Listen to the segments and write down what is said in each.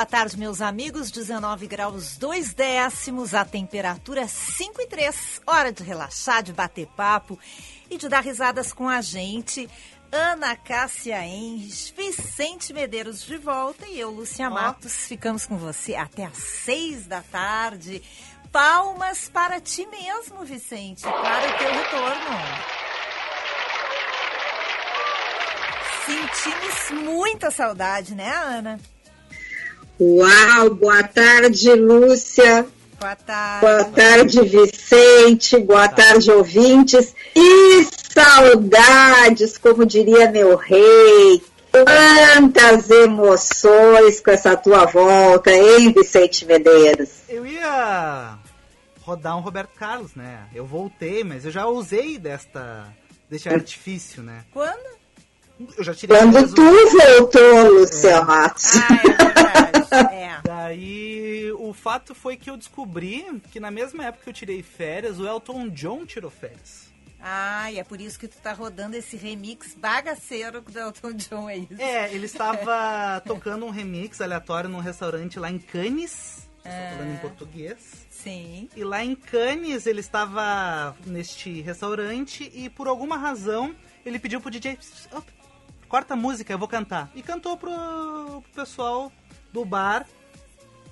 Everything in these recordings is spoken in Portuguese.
Boa tarde, meus amigos. 19 graus 2 décimos, a temperatura 5 e 3. Hora de relaxar, de bater papo e de dar risadas com a gente. Ana Cássia Enres, Vicente Medeiros de volta e eu, Lúcia oh. Matos, ficamos com você até às 6 da tarde. Palmas para ti mesmo, Vicente, para o teu retorno. Sentimos muita saudade, né, Ana? Uau, boa tarde, Lúcia. Boa tarde. Boa tarde, Vicente. Boa tarde, ouvintes. E saudades, como diria meu rei. Quantas emoções com essa tua volta, hein, Vicente Medeiros? Eu ia rodar um Roberto Carlos, né? Eu voltei, mas eu já usei desta deste artifício, né? Quando? Eu já tirei Quando tu voltou, Luciano é. Matos. Ah, é é. Daí o fato foi que eu descobri que na mesma época que eu tirei férias, o Elton John tirou férias. Ah, e é por isso que tu tá rodando esse remix bagaceiro do Elton John, é isso? É, ele estava tocando um remix aleatório num restaurante lá em Cannes. É. falando em português. Sim. E lá em Cannes ele estava neste restaurante e por alguma razão ele pediu pro DJ corta a música, eu vou cantar. E cantou pro, pro pessoal do bar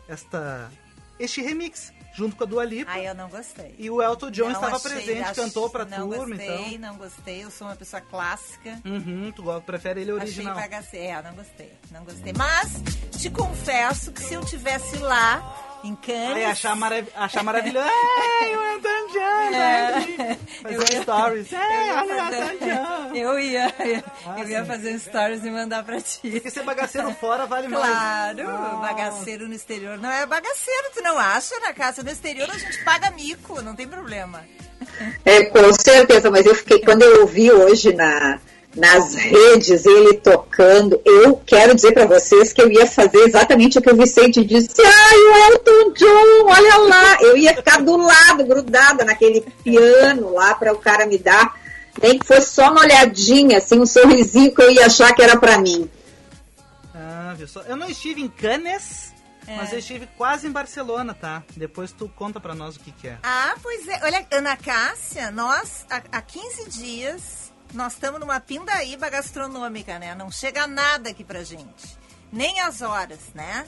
esta este remix junto com a Dua Lipa. Ah, eu não gostei. E o Elton John não estava achei, presente, cantou pra não turma, gostei, então. Não gostei, eu sou uma pessoa clássica. Uhum, tu prefere ele original. Achei bagaceiro, é, não gostei, não gostei. Mas, te confesso que se eu tivesse lá em Cannes. Aí achar, marav achar maravilhoso. Ei, o Elton John! É. Fazer stories. Ei, olha o Elton John! Eu ia, eu, ah, eu ia fazer stories e mandar pra ti. Porque ser bagaceiro fora vale claro, mais. Claro, bagaceiro no exterior. Não é bagaceiro, tu não acha, na casa? No exterior a gente paga mico, não tem problema. É, com certeza, mas eu fiquei, quando eu ouvi hoje na, nas redes, ele tocando. Eu quero dizer para vocês que eu ia fazer exatamente o que o Vicente disse. Ai, o Elton John, olha lá. Eu ia ficar do lado, grudada naquele piano lá para o cara me dar. Nem que fosse só uma olhadinha, assim, um sorrisinho que eu ia achar que era para mim. Ah, viu só? Eu não estive em Cannes, é. Mas eu estive quase em Barcelona, tá? Depois tu conta pra nós o que, que é. Ah, pois é. Olha, Ana Cássia, nós, há, há 15 dias, nós estamos numa pindaíba gastronômica, né? Não chega nada aqui pra gente. Nem as horas, né?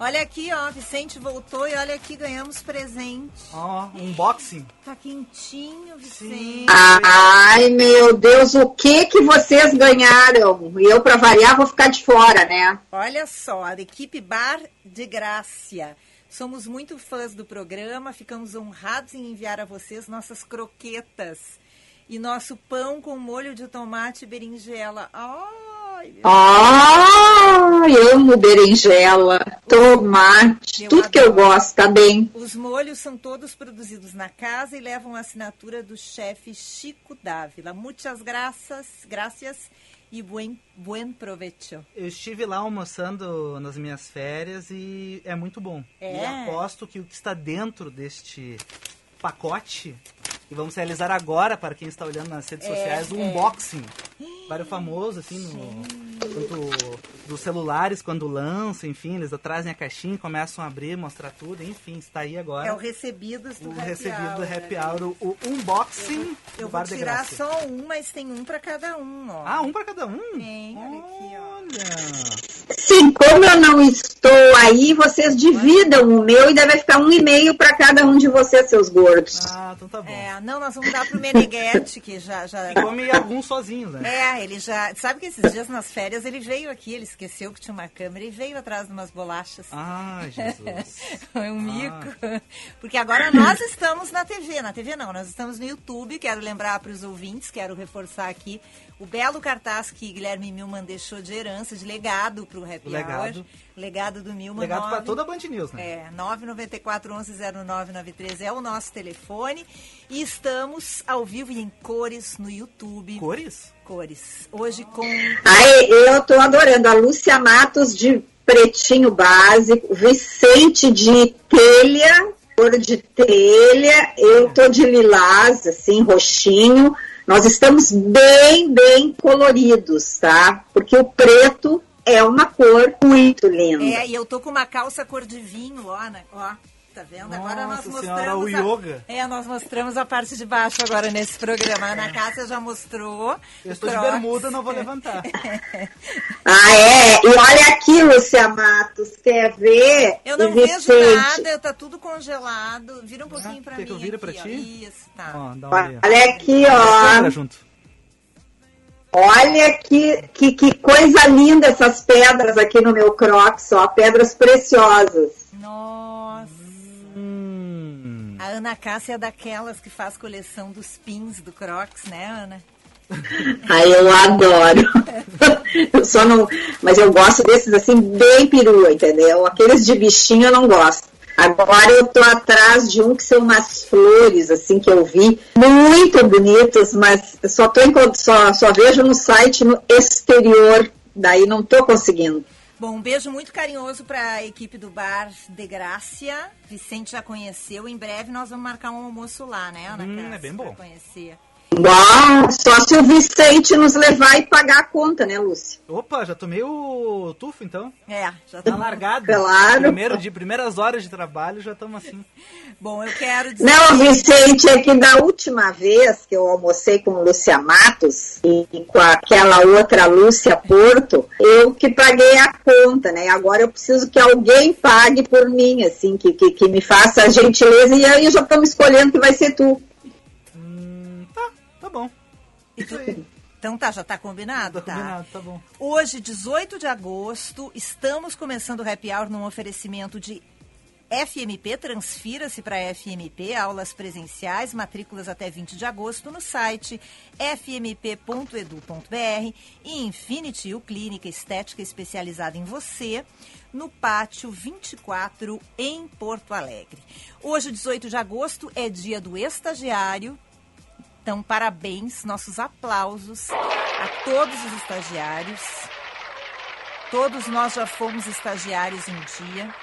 Olha aqui, ó, Vicente voltou e olha aqui, ganhamos presente. Ó, oh, unboxing. Tá quentinho, Vicente. Ai, meu Deus, o que que vocês ganharam? E eu, pra variar, vou ficar de fora, né? Olha só, a equipe Bar de Grácia. Somos muito fãs do programa, ficamos honrados em enviar a vocês nossas croquetas e nosso pão com molho de tomate e berinjela. Ai, Ai, amo berinjela, tomate, eu tudo adoro. que eu gosto, tá bem. Os molhos são todos produzidos na casa e levam a assinatura do chefe Chico Dávila. Muitas graças, graças e buen, buen provecho. Eu estive lá almoçando nas minhas férias e é muito bom. É. E aposto que o que está dentro deste pacote e vamos realizar agora, para quem está olhando nas redes é, sociais, um é. unboxing. Vários famoso, assim, no, tanto dos celulares, quando lançam, enfim, eles trazem a caixinha, começam a abrir, mostrar tudo, enfim, está aí agora. É o recebidos do o happy recebido hour, do happy hour, o unboxing Eu, eu vou tirar só um, mas tem um para cada um, ó. Ah, um para cada um? Tem, olha aqui, ó. Olha. Sim, como eu não estou aí, vocês dividam o meu e deve ficar um e-mail para cada um de vocês, seus gordos. Ah, então tá bom. É, não, nós vamos dar pro Meneghetti, que já... já... E come alguns sozinhos, né? É, ele já... Sabe que esses dias nas férias ele veio aqui, ele esqueceu que tinha uma câmera e veio atrás de umas bolachas. Ah, Jesus. Foi um mico. Porque agora nós estamos na TV. Na TV não, nós estamos no YouTube. Quero lembrar para os ouvintes, quero reforçar aqui o belo cartaz que Guilherme Milman deixou de herança, de legado para o Happy Legado. Hour. Legado do Milman. Legado para toda a Band News, né? É, 994 11 0993 é o nosso telefone. E estamos ao vivo e em cores no YouTube. Cores? Cores. Hoje com. Ai, eu tô adorando. A Lúcia Matos de pretinho básico, Vicente de telha, cor de telha, eu tô de lilás, assim, roxinho. Nós estamos bem, bem coloridos, tá? Porque o preto é uma cor muito linda. É, e eu tô com uma calça cor de vinho, ó, né? Ó. Tá vendo? Agora nós Nossa mostramos. senhora, o a- yoga. É, nós mostramos a parte de baixo agora nesse programa. A Ana Cássia já mostrou. Eu estou de bermuda, não vou levantar. Ah, é? E olha aqui, Lúcia Matos, quer ver? Eu não vejo nada, tá tudo congelado. Vira um pouquinho pra quer mim. que eu vire pra ti? Ó. Isso, tá. Ó, dá uma olhada. Olha aqui, ó. junto. Olha que, que, que coisa linda essas pedras aqui no meu crocs, ó. Pedras preciosas. Nossa. Ana Cássia é daquelas que faz coleção dos pins do Crocs, né, Ana? Aí eu adoro. eu só não. Mas eu gosto desses assim, bem perua, entendeu? Aqueles de bichinho eu não gosto. Agora eu tô atrás de um que são umas flores, assim, que eu vi, muito bonitas, mas só, tô só, só vejo no site no exterior, daí não tô conseguindo. Bom, um beijo muito carinhoso para a equipe do Bar de Grácia. Vicente já conheceu. Em breve nós vamos marcar um almoço lá, né, Ana Hum, Cássia, é bem pra bom. conhecer. Bom, só se o Vicente nos levar e pagar a conta, né, Lúcia? Opa, já tomei o tufo, então. É, já Tá largado. Claro. Primeiro de primeiras horas de trabalho, já estamos assim. Bom, eu quero dizer. Não, Vicente, é que da última vez que eu almocei com Lúcia Matos e com aquela outra Lúcia Porto, eu que paguei a conta, né? Agora eu preciso que alguém pague por mim, assim, que, que, que me faça a gentileza e aí já estamos escolhendo que vai ser tu. Tá, tá bom. Isso aí. Então tá, já tá combinado? Tá combinado, tá bom. Hoje, 18 de agosto, estamos começando o Happy Hour num oferecimento de FMP, transfira-se para FMP, aulas presenciais, matrículas até 20 de agosto no site fmp.edu.br e Infinity U Clínica Estética especializada em você, no Pátio 24, em Porto Alegre. Hoje, 18 de agosto, é dia do estagiário, então, parabéns, nossos aplausos a todos os estagiários. Todos nós já fomos estagiários um dia.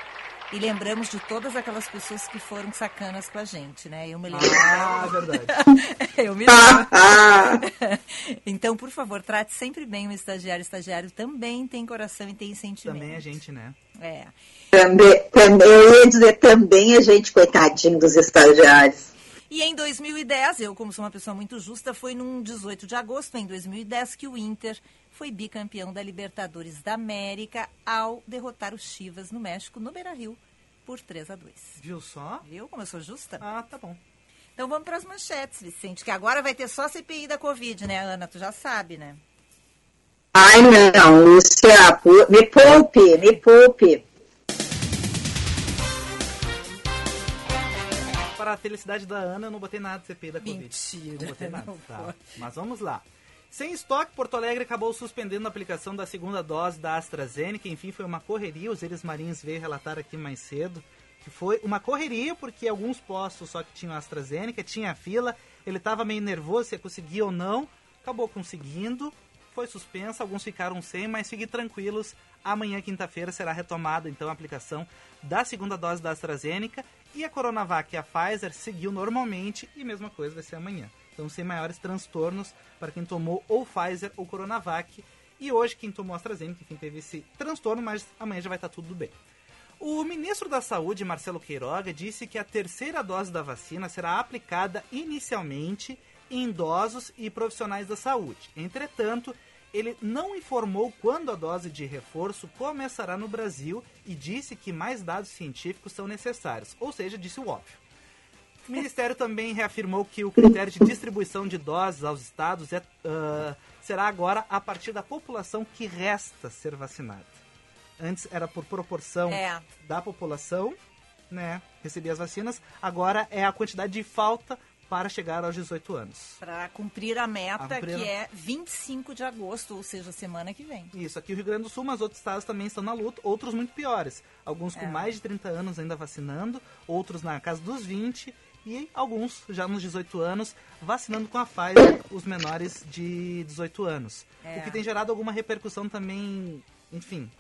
E lembramos de todas aquelas pessoas que foram sacanas com a gente, né? Eu me lembro. Ah, verdade. Eu me lembro. Ah, ah. Então, por favor, trate sempre bem o estagiário. O estagiário também tem coração e tem sentimento. Também a gente, né? É. Também, também, eu ia dizer também a gente, coitadinho dos estagiários. E em 2010, eu, como sou uma pessoa muito justa, foi num 18 de agosto, em 2010, que o Inter foi bicampeão da Libertadores da América ao derrotar o Chivas no México, no Beira-Rio, por 3 a 2 Viu só? Viu como eu sou justa? Ah, tá bom. Então vamos para as manchetes, Vicente, que agora vai ter só CPI da Covid, né, Ana? Tu já sabe, né? Ai, não, Lúcia, me poupe, me poupe. Felicidade da Ana, eu não botei nada de CPI da Covid. Mentira. Não botei nada, Não tá. Mas vamos lá. Sem estoque, Porto Alegre acabou suspendendo a aplicação da segunda dose da AstraZeneca. Enfim, foi uma correria. Os Eres Marinhos veio relatar aqui mais cedo que foi uma correria porque alguns postos só que tinham AstraZeneca, tinha fila. Ele estava meio nervoso se ia conseguir ou não. Acabou conseguindo. Foi suspensa, alguns ficaram sem, mas fiquem tranquilos. Amanhã, quinta-feira, será retomada então a aplicação da segunda dose da AstraZeneca. E a Coronavac e a Pfizer seguiu normalmente e mesma coisa vai ser amanhã. Então, sem maiores transtornos para quem tomou ou Pfizer ou Coronavac. E hoje, quem tomou AstraZeneca, enfim, teve esse transtorno, mas amanhã já vai estar tudo bem. O ministro da Saúde, Marcelo Queiroga, disse que a terceira dose da vacina será aplicada inicialmente em idosos e profissionais da saúde. Entretanto, ele não informou quando a dose de reforço começará no Brasil e disse que mais dados científicos são necessários, ou seja, disse o óbvio. O Ministério também reafirmou que o critério de distribuição de doses aos estados é, ah, será agora a partir da população que resta ser vacinada. Antes era por proporção É. da população, né, receber as vacinas. Agora é a quantidade de falta para chegar aos 18 anos. Para cumprir a meta, A cumprir que a- é 25 de agosto, ou seja, semana que vem. Isso, aqui o Rio Grande do Sul, mas outros estados também estão na luta, outros muito piores. Alguns com É. mais de 30 anos ainda vacinando, outros na casa dos 20 e alguns já nos 18 anos vacinando com a Pfizer os menores de 18 anos. É. O que tem gerado alguma repercussão também, enfim,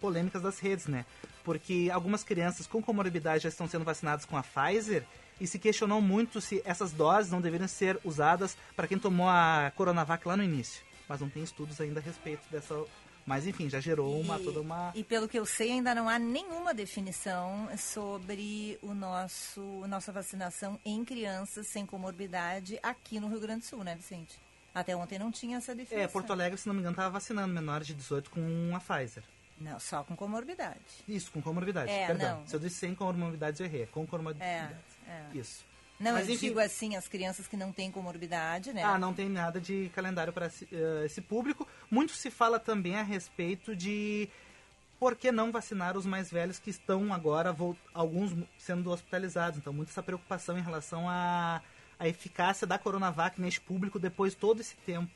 polêmicas das redes, né? Porque algumas crianças com comorbidade já estão sendo vacinadas com a Pfizer e se questionou muito se essas doses não deveriam ser usadas para quem tomou a Coronavac lá no início. Mas não tem estudos ainda a respeito dessa. Mas enfim, já gerou uma E- toda uma. E pelo que eu sei, ainda não há nenhuma definição sobre o nosso nossa vacinação em crianças sem comorbidade aqui no Rio Grande do Sul, né, Vicente? Até ontem não tinha essa definição. É, Porto Alegre, se não me engano, estava vacinando menores de 18 com a Pfizer. Não, só com comorbidade. Isso, com comorbidade. É, Perdão. não. Se eu disse sem comorbidade, eu errei. É Com comorbidade. É, é. Isso. Não, Mas, eu enfim- digo assim, as crianças que não têm comorbidade, né? Ah, não tem nada de calendário para esse, eh, esse público. Muito se fala também a respeito de por que não vacinar os mais velhos que estão agora, alguns sendo hospitalizados. Então, muita essa preocupação em relação à, à eficácia da Coronavac neste público depois de todo esse tempo.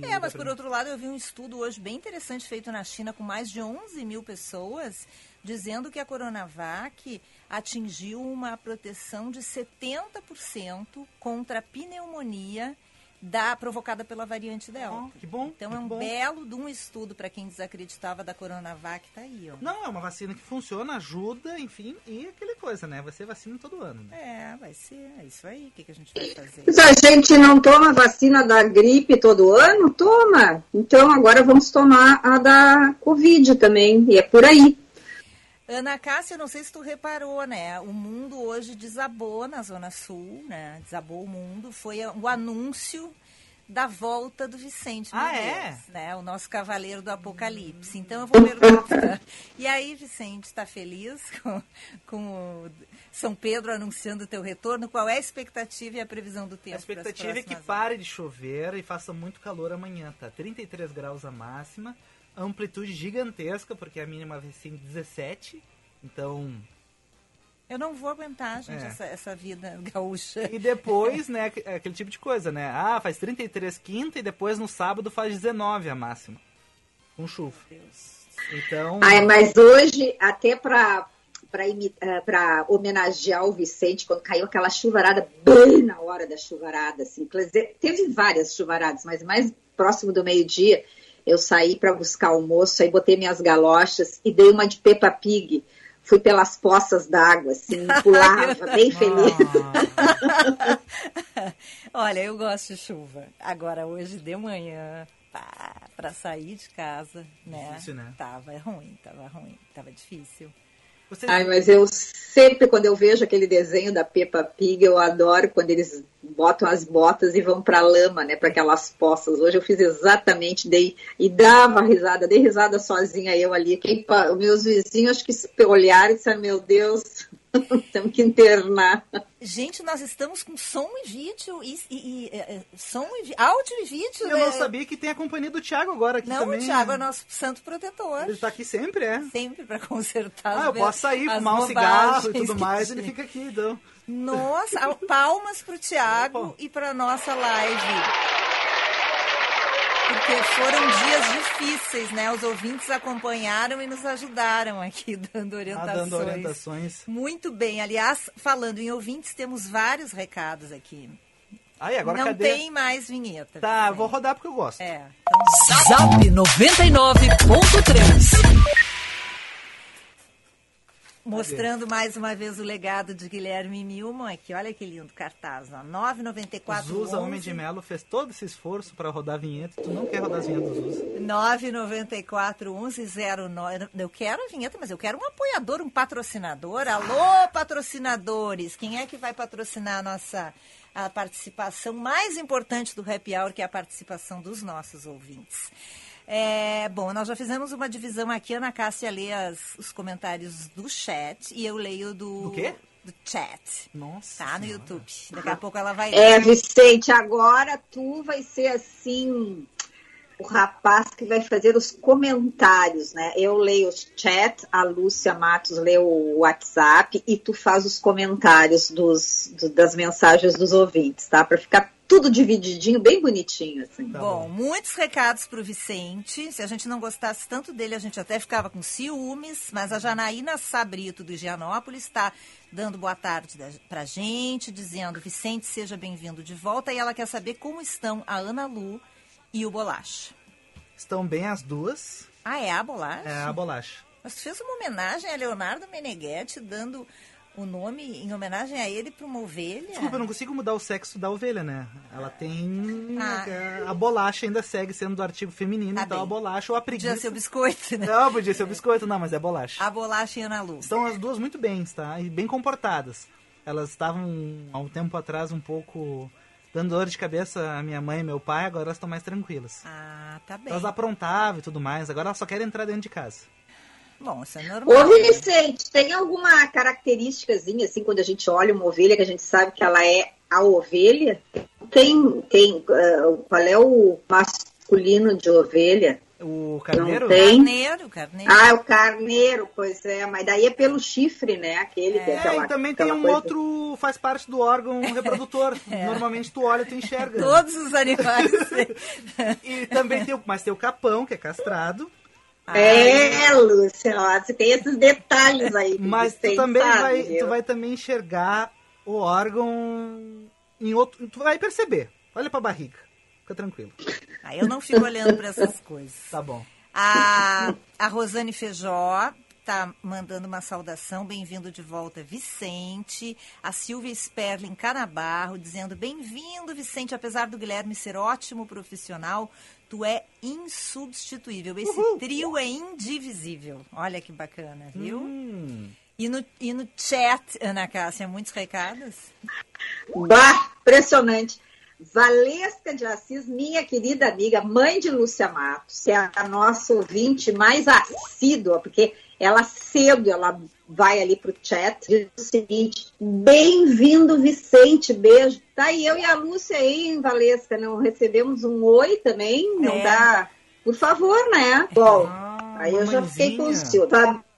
De- É, mas por outro lado, eu vi um estudo hoje bem interessante feito na China com mais de 11 mil pessoas, dizendo que a Coronavac atingiu uma proteção de 70% contra a pneumonia da, provocada pela variante Delta. Oh, que bom, Então que é um bom. belo de um estudo para quem desacreditava da Coronavac, tá aí, ó. Não, é uma vacina que funciona, ajuda, enfim, e aquele coisa, né? Vai ser vacina todo ano, né? É, vai ser, é isso aí. O que, que a gente vai fazer? Mas a gente não toma vacina da gripe todo ano? Toma. Então agora vamos tomar a da Covid também. E é por aí. Ana Cássia, não sei se tu reparou, né? O mundo hoje desabou na Zona Sul, né? Desabou o mundo. Foi o anúncio da volta do Vicente Ah, Medeiros, é? né? O nosso cavaleiro do apocalipse. Então eu vou perguntar. e aí, Vicente, está feliz com, com o São Pedro anunciando o teu retorno? Qual é a expectativa e a previsão do tempo? A expectativa é que próximas pare de chover e faça muito calor amanhã, tá? 33 graus a máxima, amplitude gigantesca, porque a mínima vai ser em 17. Então. Eu não vou aguentar, gente, É. essa, essa vida gaúcha. E depois, né, aqu- aquele tipo de coisa, né? Ah, faz 33 quinta e depois no sábado faz 19 a máxima. Com chuva. Deus. Então. Ai, mas hoje, até para para homenagear o Vicente, quando caiu aquela chuvarada bem na hora da chuvarada, assim, teve várias chuvaradas, mas mais próximo do meio-dia, eu saí para buscar almoço, aí botei minhas galochas e dei uma de Peppa Pig. Fui pelas poças d'água, assim, pulava, bem feliz. Ah, Olha, eu gosto de chuva. Agora, hoje de manhã, pá, pra sair de casa, né? Difícil, né? Tava ruim, tava ruim, tava difícil. Vocês- Ai, mas eu sempre, quando eu vejo aquele desenho da Peppa Pig, eu adoro quando eles botam as botas e vão pra lama, né, para aquelas poças. Hoje eu fiz exatamente, dei e dava risada, dei risada sozinha eu ali. Quem, meus vizinhos acho que olharam e disseram, meu Deus, temos que internar. Gente, nós estamos com som e vídeo, e, e- e, é, é, som e áudio e vídeo. Eu não né? sabia que tem a companhia do Thiago agora aqui Não, também. o Thiago é nosso santo protetor. Ele tá aqui sempre, é. Sempre para consertar Ah, eu posso sair, fumar um cigarro e tudo mais, ele fica aqui, então. Nossa, palmas pro Tiago Opa. e pra nossa live. Porque foram dias difíceis, né? Os ouvintes acompanharam e nos ajudaram aqui, dando Tá orientações. dando orientações. Muito bem. Aliás, falando em ouvintes, temos vários recados aqui. Aí, agora Não cadê? tem mais vinheta. Tá, vou rodar porque eu gosto. É. Então, Zap 99.3. mostrando mais uma vez o legado de Guilherme Milman aqui. Olha que lindo cartaz. Ó. 994 Zusa Homem de Melo fez todo esse esforço pra rodar a vinheta. Tu não quer rodar as vinhetas do Zusa? 994 1109. Eu quero a vinheta, mas eu quero um apoiador, um patrocinador. Alô, patrocinadores! Quem é que vai patrocinar a nossa a participação mais importante do Happy Hour, que é a participação dos nossos ouvintes? É, bom, nós já fizemos uma divisão aqui. A Ana Cássia lê as- os comentários do chat e eu leio do. Do quê? do chat. Nossa. Tá no Senhora. YouTube. Daqui a pouco ela vai É, Vicente, agora tu vai ser assim o rapaz que vai fazer os comentários, né? Eu leio o chat, a Lúcia Matos lê o WhatsApp e tu faz os comentários dos, do- das mensagens dos ouvintes, tá? Para ficar tudo divididinho, bem bonitinho, assim. Tá bom, bom. muitos recados pro Vicente. Se a gente não gostasse tanto dele, a gente até ficava com ciúmes. Mas a Janaína Sabrito, do Higienópolis, está dando boa tarde pra gente, dizendo: Vicente, seja bem-vindo de volta. E ela quer saber como estão a Ana Lu e o Bolacha. Estão bem as duas. Ah, é a Bolacha? É a bolacha. Mas tu fez uma homenagem a Leonardo Meneghetti, dando o nome em homenagem a ele para uma ovelha? Desculpa, eu não consigo mudar o sexo da ovelha, né? Ela tem. Ah. A bolacha ainda segue sendo do artigo feminino, Tá então bem. a bolacha ou a preguiça. Podia ser o biscoito, né? Não, podia ser o biscoito, não, mas é bolacha. A Bolacha e a Ana Lu. Estão as duas muito bem, tá? E bem comportadas. Elas estavam há um tempo atrás um pouco dando dor de cabeça a minha mãe e meu pai, agora elas estão mais tranquilas. Ah, tá bem. Elas aprontavam e tudo mais, agora elas só querem entrar dentro de casa. Bom, isso é normal. Ô, Vicente, tem alguma característicazinha, assim, quando a gente olha uma ovelha, que a gente sabe que ela é a ovelha? Tem, tem, ah, qual é o masculino de ovelha? O carneiro? Não tem. Carneiro, carneiro. Ah, é o carneiro, pois é, mas daí é pelo chifre, né? Aquele que é É, aquela, e também tem um coisa. outro, faz parte do órgão reprodutor. Normalmente tu olha e tu enxerga. Todos os animais. E também tem o, mas tem o capão, que é castrado. É, Lúcia, ó, você tem esses detalhes aí. Mas tu também sabe, vai, viu? tu vai também enxergar o órgão em outro. Tu vai perceber. Olha pra barriga. Fica tranquilo. Aí eu não fico olhando para essas coisas. Tá bom. A, a Rosane Feijó tá mandando uma saudação, bem-vindo de volta, Vicente. A Silvia Sperling Canabarro dizendo, bem-vindo, Vicente, apesar do Guilherme ser ótimo profissional, tu é insubstituível. Esse trio é indivisível. Olha que bacana, viu? Hum. E, no, e no chat, Ana Cássia, muitos recados? Bah, impressionante. Valesca de Assis, minha querida amiga, mãe de Lúcia Matos, é a nossa ouvinte mais assídua, porque ela cedo ela vai ali pro chat, diz o seguinte: bem-vindo, Vicente, beijo. Tá aí eu e a Lúcia aí, hein, Valesca, não recebemos um oi também, não É. dá? Por favor, né? Bom, Ah, Aí eu já fiquei com o mamãezinha. Sil.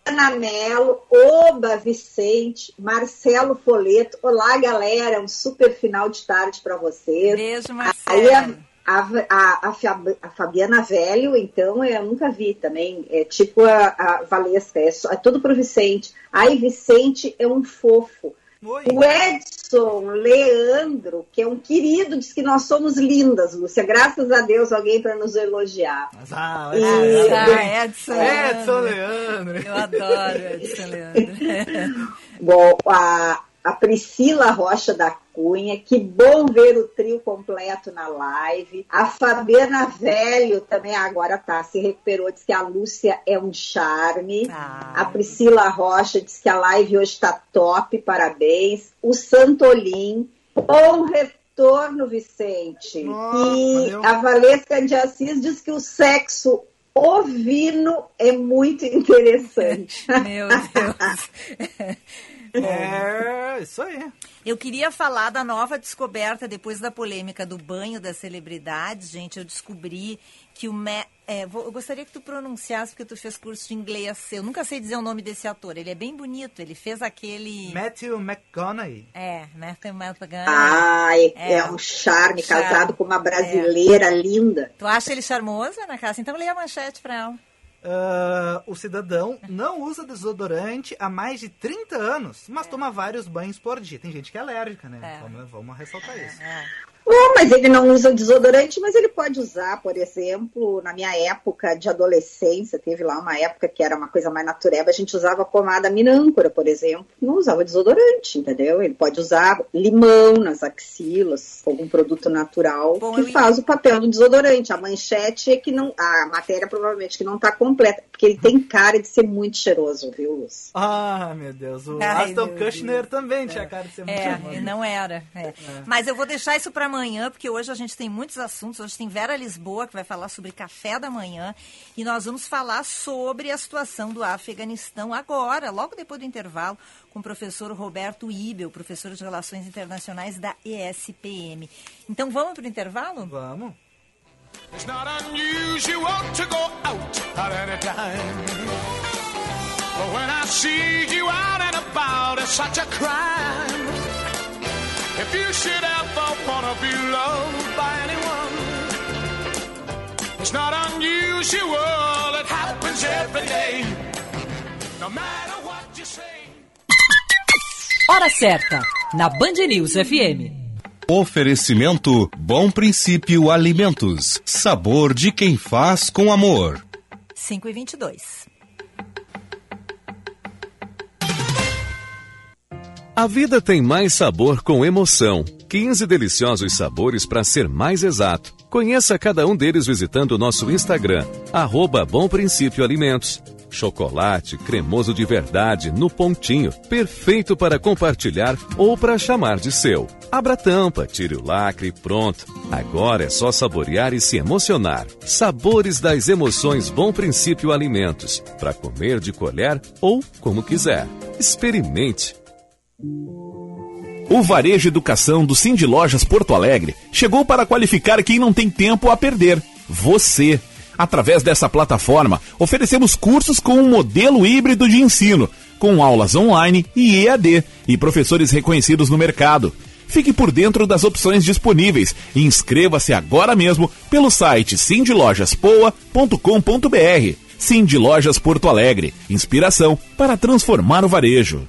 Fabiana Mello, Oba Vicente, Marcelo Foleto. Olá, galera. Um super final de tarde para vocês. Beijo, Aí a, Marcelo. a, a, a Fab- a Fabiana Velho, então, eu nunca vi também. É tipo a, a Valesca, é, só- é tudo pro Vicente. Ai, Vicente é um fofo. Oi. O Edson Leandro, que é um querido, diz que nós somos lindas, Lúcia. Graças a Deus, alguém para nos elogiar. Mas, ah, E- Edson, Ah, Edson. Edson Leandro. Leandro. Eu adoro Edson Leandro. Bom, a, a Priscila Rocha da Cunha, que bom ver o trio completo na live. A Fabiana Velho também agora tá, se recuperou, diz que a Lúcia é um charme. Ah. A Priscila Rocha diz que a live hoje está top, parabéns. O Santolim, bom retorno, Vicente. Nossa, e valeu. a Valesca de Assis diz que o sexo ovino é muito interessante. Meu Deus. É, isso aí. Eu queria falar da nova descoberta depois da polêmica do banho das celebridades, gente. Eu descobri que o Ma é, vou- eu gostaria que tu pronunciasse porque tu fez curso de inglês. Eu nunca sei dizer o nome desse ator. Ele é bem bonito. Ele fez aquele Matthew McConaughey. é, Matthew McConaughey. Ai, é, É. um charme, Charme. casado com uma brasileira linda. Tu acha ele charmoso, Ana Cássia? Então lê a manchete pra ela. Ah, o cidadão não usa desodorante há mais de 30 anos, mas toma vários banhos por dia. Tem gente que é alérgica, né? É. Vamos, vamos ressaltar isso. É. Bom, mas ele não usa desodorante, mas ele pode usar, por exemplo, na minha época de adolescência, teve lá uma época que era uma coisa mais natureba, a gente usava pomada minâncora, por exemplo, não usava desodorante, entendeu? Ele pode usar limão nas axilas, algum produto natural Bom, que faz o papel do desodorante. A manchete é que não, a matéria provavelmente que não está completa, porque ele tem cara de ser muito cheiroso, viu, Luz? Ah, meu Deus. O Ai, Aston meu Kutcher também tinha cara de ser muito É, charmoso. e não era. é. Mas eu vou deixar isso para manhã, porque hoje a gente tem muitos assuntos. Hoje tem Vera Lisboa, que vai falar sobre café da manhã. E nós vamos falar sobre a situação do Afeganistão agora, logo depois do intervalo, com o professor Roberto Ibel, professor de Relações Internacionais da ESPM. Então vamos para o intervalo? Vamos. It's not unusual to go out at any time. But when I see you out and about, it's such a crime. If you should ever wanna be loved by anyone, it's not unusual, it happens every day. No matter what you say. Hora certa, na Band News FM. Oferecimento Bom Princípio Alimentos. Sabor de quem faz com amor. 5 e 22. A vida tem mais sabor com emoção. 15 deliciosos sabores para ser mais exato. Conheça cada um deles visitando o nosso Instagram, arroba Bom Princípio Alimentos. Chocolate cremoso de verdade no pontinho, perfeito para compartilhar ou para chamar de seu. Abra a tampa, tire o lacre e pronto. Agora é só saborear e se emocionar. Sabores das emoções Bom Princípio Alimentos, para comer de colher ou como quiser. Experimente. O Varejo Educação do Cindy Lojas Porto Alegre chegou para qualificar quem não tem tempo a perder. Você. Através dessa plataforma, oferecemos cursos com um modelo híbrido de ensino, com aulas online e EAD e professores reconhecidos no mercado. Fique por dentro das opções disponíveis e inscreva-se agora mesmo pelo site cindylojaspoa.com.br. Cindy Lojas Porto Alegre. Inspiração para transformar o varejo.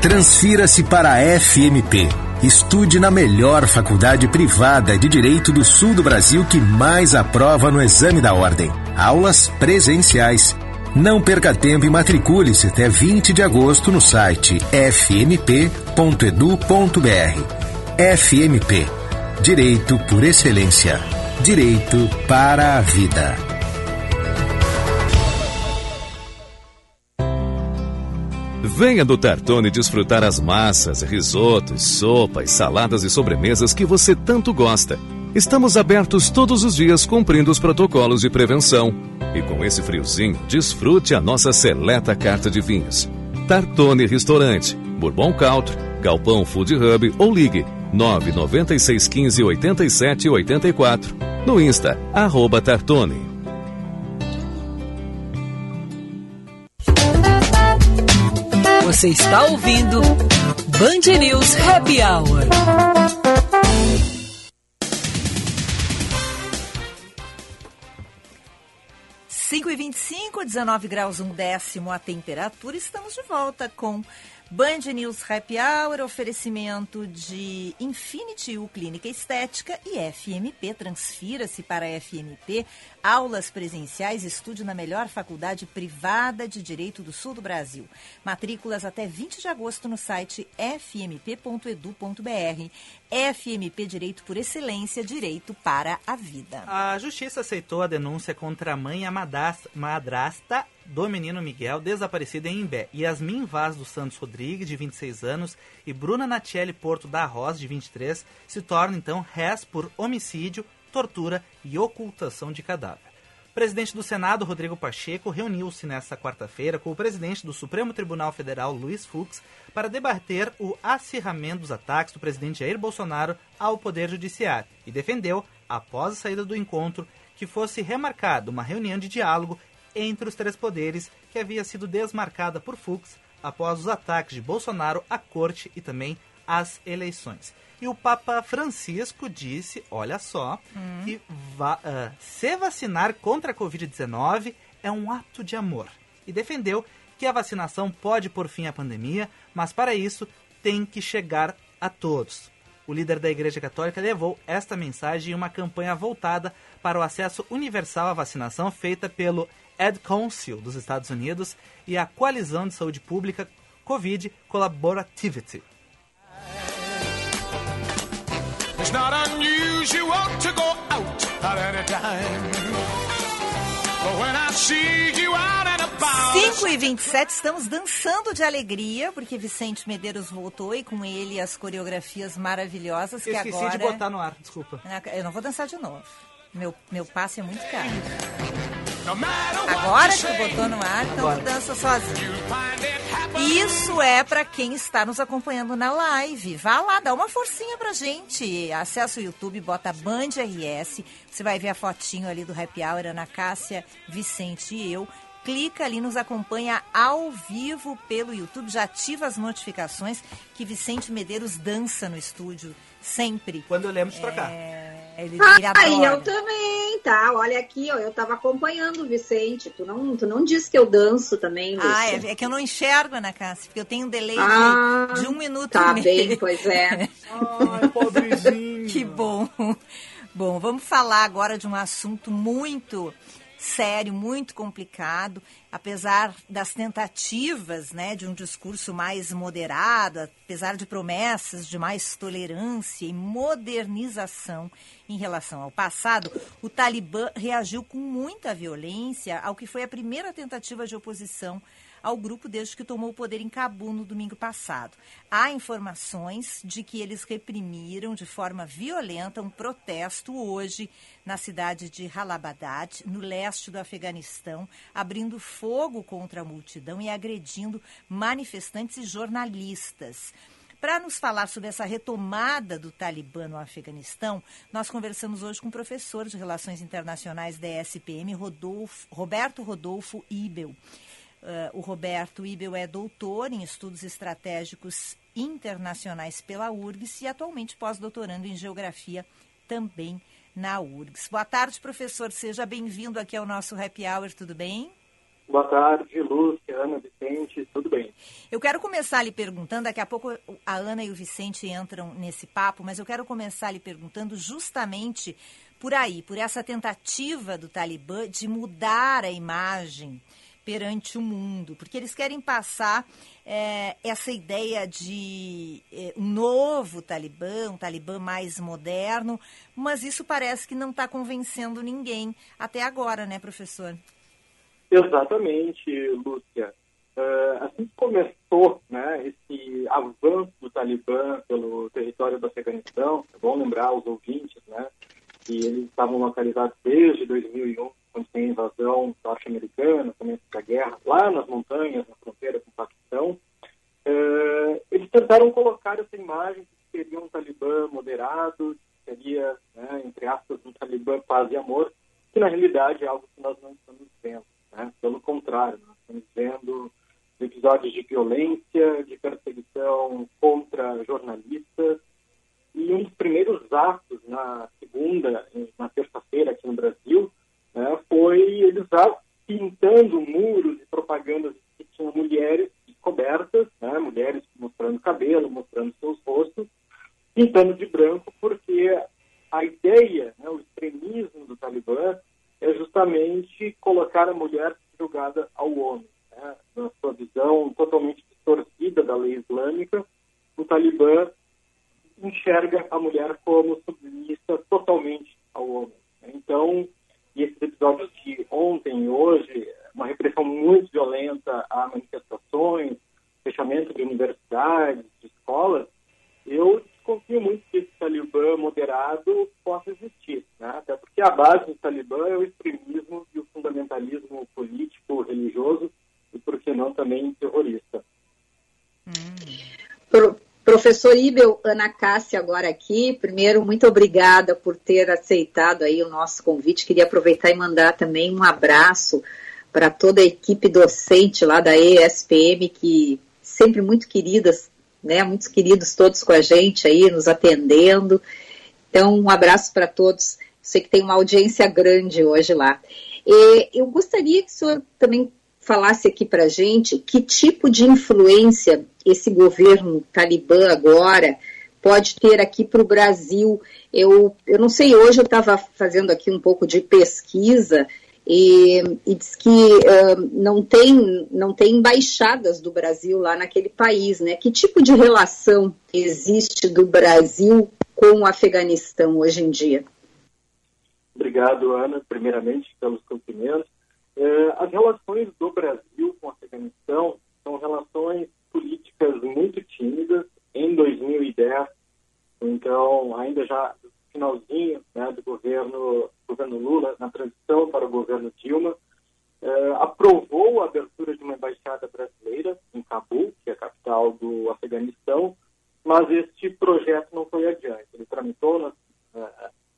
Transfira-se para a FMP. Estude na melhor faculdade privada de Direito do Sul do Brasil que mais aprova no exame da ordem. Aulas presenciais. Não perca tempo e matricule-se até 20 de agosto no site fmp.edu.br. FMP. Direito por excelência. Direito para a vida. Venha do Tartone desfrutar as massas, risotos, sopas, saladas e sobremesas que você tanto gosta. Estamos abertos todos os dias cumprindo os protocolos de prevenção. E com esse friozinho, desfrute a nossa seleta carta de vinhos. Tartone Restaurante, Bourbon Country, Galpão Food Hub ou ligue 99615 8784. No Insta, arroba Tartone. Você está ouvindo Band News Happy Hour. Cinco e vinte e cinco, 19 graus, um décimo a temperatura. Estamos de volta com Band News Happy Hour, oferecimento de Infinity U Clínica Estética e FMP. Transfira-se para a FMP. Aulas presenciais, estude na melhor faculdade privada de Direito do Sul do Brasil. Matrículas até 20 de agosto no site fmp.edu.br. FMP Direito por Excelência, Direito para a Vida. A justiça aceitou a denúncia contra a mãe e a madrasta do menino Miguel, desaparecido em Imbé. Yasmin Vaz dos Santos Rodrigues, de 26 anos, e Bruna Natiele Porto da Rosa, de 23, se tornam então réis por homicídio, tortura e ocultação de cadáver. O presidente do Senado, Rodrigo Pacheco, reuniu-se nesta quarta-feira com o presidente do Supremo Tribunal Federal, Luiz Fux, para debater o acirramento dos ataques do presidente Jair Bolsonaro ao Poder Judiciário e defendeu, após a saída do encontro, que fosse remarcada uma reunião de diálogo entre os três poderes que havia sido desmarcada por Fux após os ataques de Bolsonaro à corte e também às eleições. E o Papa Francisco disse, olha só, Hum. que va ah, se vacinar contra a Covid-19 é um ato de amor. E defendeu que a vacinação pode pôr fim à pandemia, mas para isso tem que chegar a todos. O líder da Igreja Católica levou esta mensagem em uma campanha voltada para o acesso universal à vacinação feita pelo Ed Council dos Estados Unidos e a Coalizão de Saúde Pública Covid Collaborativity. It's not unusual to go out at any time. But when I see you out and about. 5 e 27 estamos dançando de alegria, porque Vicente Medeiros voltou e com ele as coreografias maravilhosas que Eu esqueci agora... de botar no ar, desculpa. Eu não vou dançar de novo. Meu, meu passe é muito caro. Agora que botou no ar, então Agora. dança sozinho. Isso é para quem está nos acompanhando na live. Vá lá, dá uma forcinha pra gente. Acesse o YouTube, bota Band RS. Você vai ver a fotinho ali do Happy Hour, Ana Cássia, Vicente e eu. Clica ali, nos acompanha ao vivo pelo YouTube. Já ativa as notificações que Vicente Medeiros dança no estúdio. Sempre. Quando eu lembro de trocar. É, ele, ele Aí adora. eu também, tá? Olha aqui, ó, eu tava acompanhando o Vicente. Tu não, tu não disse que eu danço também, Lúcia. Ah, é, é que eu não enxergo, Ana Cássia, porque eu tenho um delay de- Ah, de, um minuto Tá e meio. bem, pois é. Ai, pobrezinho. Que bom. Bom, vamos falar agora de um assunto muito sério, muito complicado, apesar das tentativas, né, de um discurso mais moderado, apesar de promessas de mais tolerância e modernização em relação ao passado, o Talibã reagiu com muita violência ao que foi a primeira tentativa de oposição ao grupo desde que tomou o poder em Cabu no domingo passado. Há informações de que eles reprimiram de forma violenta um protesto hoje na cidade de Halabadad, no leste do Afeganistão, abrindo fogo contra a multidão e agredindo manifestantes e jornalistas. Para nos falar sobre essa retomada do Talibã no Afeganistão, nós conversamos hoje com o professor de Relações Internacionais da ESPM, Rodolfo, Roberto Rodolfo Ibel. Uh, o Roberto Ibel é doutor em estudos estratégicos internacionais pela URGS e atualmente pós-doutorando em geografia também na URGS. Boa tarde, professor. Seja bem-vindo aqui ao nosso Happy Hour, tudo bem? Boa tarde, Lúcia, Ana, Vicente, tudo bem? Eu quero começar lhe perguntando, daqui a pouco a Ana e o Vicente entram nesse papo, mas eu quero começar lhe perguntando justamente por aí, por essa tentativa do Talibã de mudar a imagem perante o mundo, porque eles querem passar é, essa ideia de é, um novo Talibã, um Talibã mais moderno, mas isso parece que não está convencendo ninguém até agora, né, professor? Exatamente, Lúcia. Uh, assim que começou né, esse avanço do Talibã pelo território do Afeganistão, é bom lembrar aos ouvintes né, que eles estavam localizados desde 2001, quando tem a invasão norte-americana, começo da guerra, lá nas montanhas, na fronteira com o Paquistão. Uh, eles tentaram colocar essa imagem que seria um Talibã moderado, que seria, né, entre aspas, um Talibã paz e amor, que na realidade é algo que nós não estamos vendo. Né? Pelo contrário, nós estamos vendo episódios de violência, de perseguição contra jornalistas. E um dos primeiros atos na segunda, na terça-feira aqui no Brasil, né, foi eles pintando muros e propagandas que tinham mulheres cobertas, né, mulheres mostrando cabelo, mostrando seus rostos, pintando de branco, porque a ideia, né, o extremismo do Talibã é justamente colocar a mulher julgada ao homem. Né? Na sua visão totalmente distorcida da lei islâmica, o Talibã enxerga a mulher como submissa totalmente ao homem. Então, esses episódios de ontem e hoje, uma repressão muito violenta a manifestações, fechamento de universidades, de escolas, eu desconfio muito que esse Talibã moderado possa existir, né? até porque a base do Talibã é o extremismo e o fundamentalismo político, religioso e, por que não, também terrorista. Pro, professor Ibel, Ana Cássia agora aqui. Primeiro, muito obrigada por ter aceitado aí o nosso convite. Queria aproveitar e mandar também um abraço para toda a equipe docente lá da ESPM, que sempre muito queridas, né? Muitos queridos todos com a gente aí, nos atendendo. Então, um abraço para todos. Sei que tem uma audiência grande hoje lá. E eu gostaria que o senhor também falasse aqui para gente que tipo de influência esse governo talibã agora pode ter aqui para o Brasil. Eu, eu não sei, hoje eu estava fazendo aqui um pouco de pesquisa e, e diz que uh, não, tem, não tem embaixadas do Brasil lá naquele país, né? Que tipo de relação existe do Brasil com o Afeganistão hoje em dia? Obrigado, Ana, primeiramente pelos cumprimentos. Eh, as relações do Brasil com o Afeganistão são relações políticas muito tímidas. Em 2010, então, ainda já no finalzinho né, do governo, governo Lula, na transição para o governo Dilma, eh, aprovou a abertura de uma embaixada brasileira em Cabul, que é a capital do Afeganistão, mas este projeto não foi adiante. Ele tramitou na,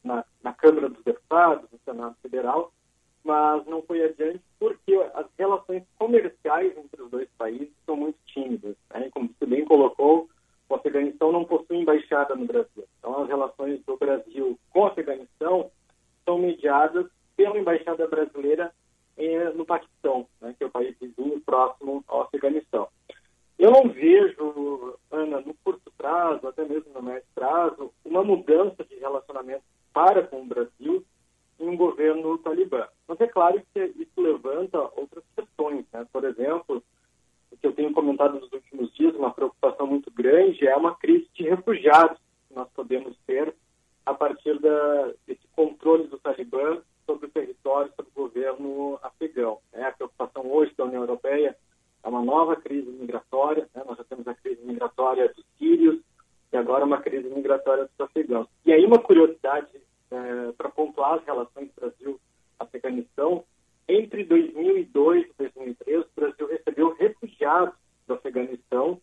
na, na Câmara dos Deputados, no Senado Federal, mas não foi adiante porque as relações comerciais entre os dois países são muito tímidas. Né? Como você bem colocou, Afeganistão não possui embaixada no Brasil. Então, as relações do Brasil com o Afeganistão são mediadas pela embaixada brasileira eh, no Paquistão, né? que é o país vizinho próximo ao Afeganistão. Eu não vejo, Ana, no curto prazo, até mesmo no médio prazo, uma mudança de relacionamento para com o Brasil em um governo talibã. Mas é claro que isso levanta outras questões. Né? Por exemplo, o que eu tenho comentado nos últimos dias, uma preocupação muito grande é uma crise de refugiados que nós podemos ter a partir da, desse controle do Talibã sobre o território, sobre o governo afegão. É a preocupação hoje da União Europeia é uma nova crise migratória. Né? Nós já temos a crise migratória dos sírios e agora uma crise migratória dos afegãos. E aí uma curiosidade é, para pontuar as relações Brasil-Afeganistão, entre 2002 e 2003, o Brasil recebeu refugiados do Afeganistão,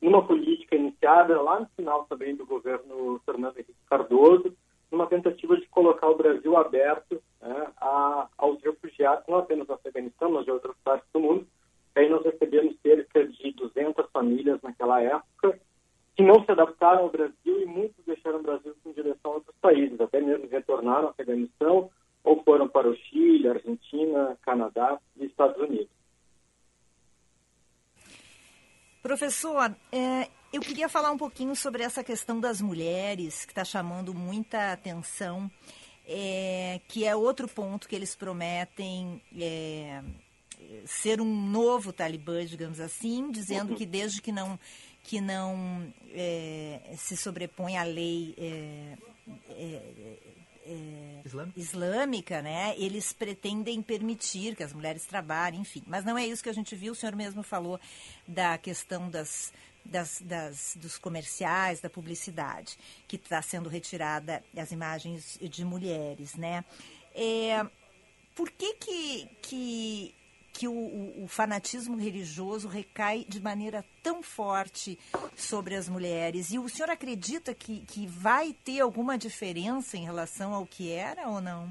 numa política iniciada lá no final também do governo Fernando Henrique Cardoso, numa tentativa de colocar o Brasil aberto né, a, aos refugiados, não apenas do Afeganistão, mas de outras partes do mundo. Aí nós recebemos cerca de 200 famílias naquela época, que não se adaptaram ao Brasil e muitos deixaram o Brasil em direção a outros países, até mesmo retornaram ao Afeganistão ou foram para o Chile, Argentina, Canadá e Estados Unidos. Professor, é, eu queria falar um pouquinho sobre essa questão das mulheres, que está chamando muita atenção, é, que é outro ponto que eles prometem é, ser um novo Talibã, digamos assim, dizendo que desde que não que não é, se sobrepõe à lei é, é, é, Islâmica? islâmica, né? Eles pretendem permitir que as mulheres trabalhem, enfim. Mas não é isso que a gente viu. O senhor mesmo falou da questão das, das, das dos comerciais, da publicidade, que está sendo retirada as imagens de mulheres, né? É, por que que, que que o, o, fanatismo religioso recai de maneira tão forte sobre as mulheres. E o senhor acredita que, que vai ter alguma diferença em relação ao que era ou não?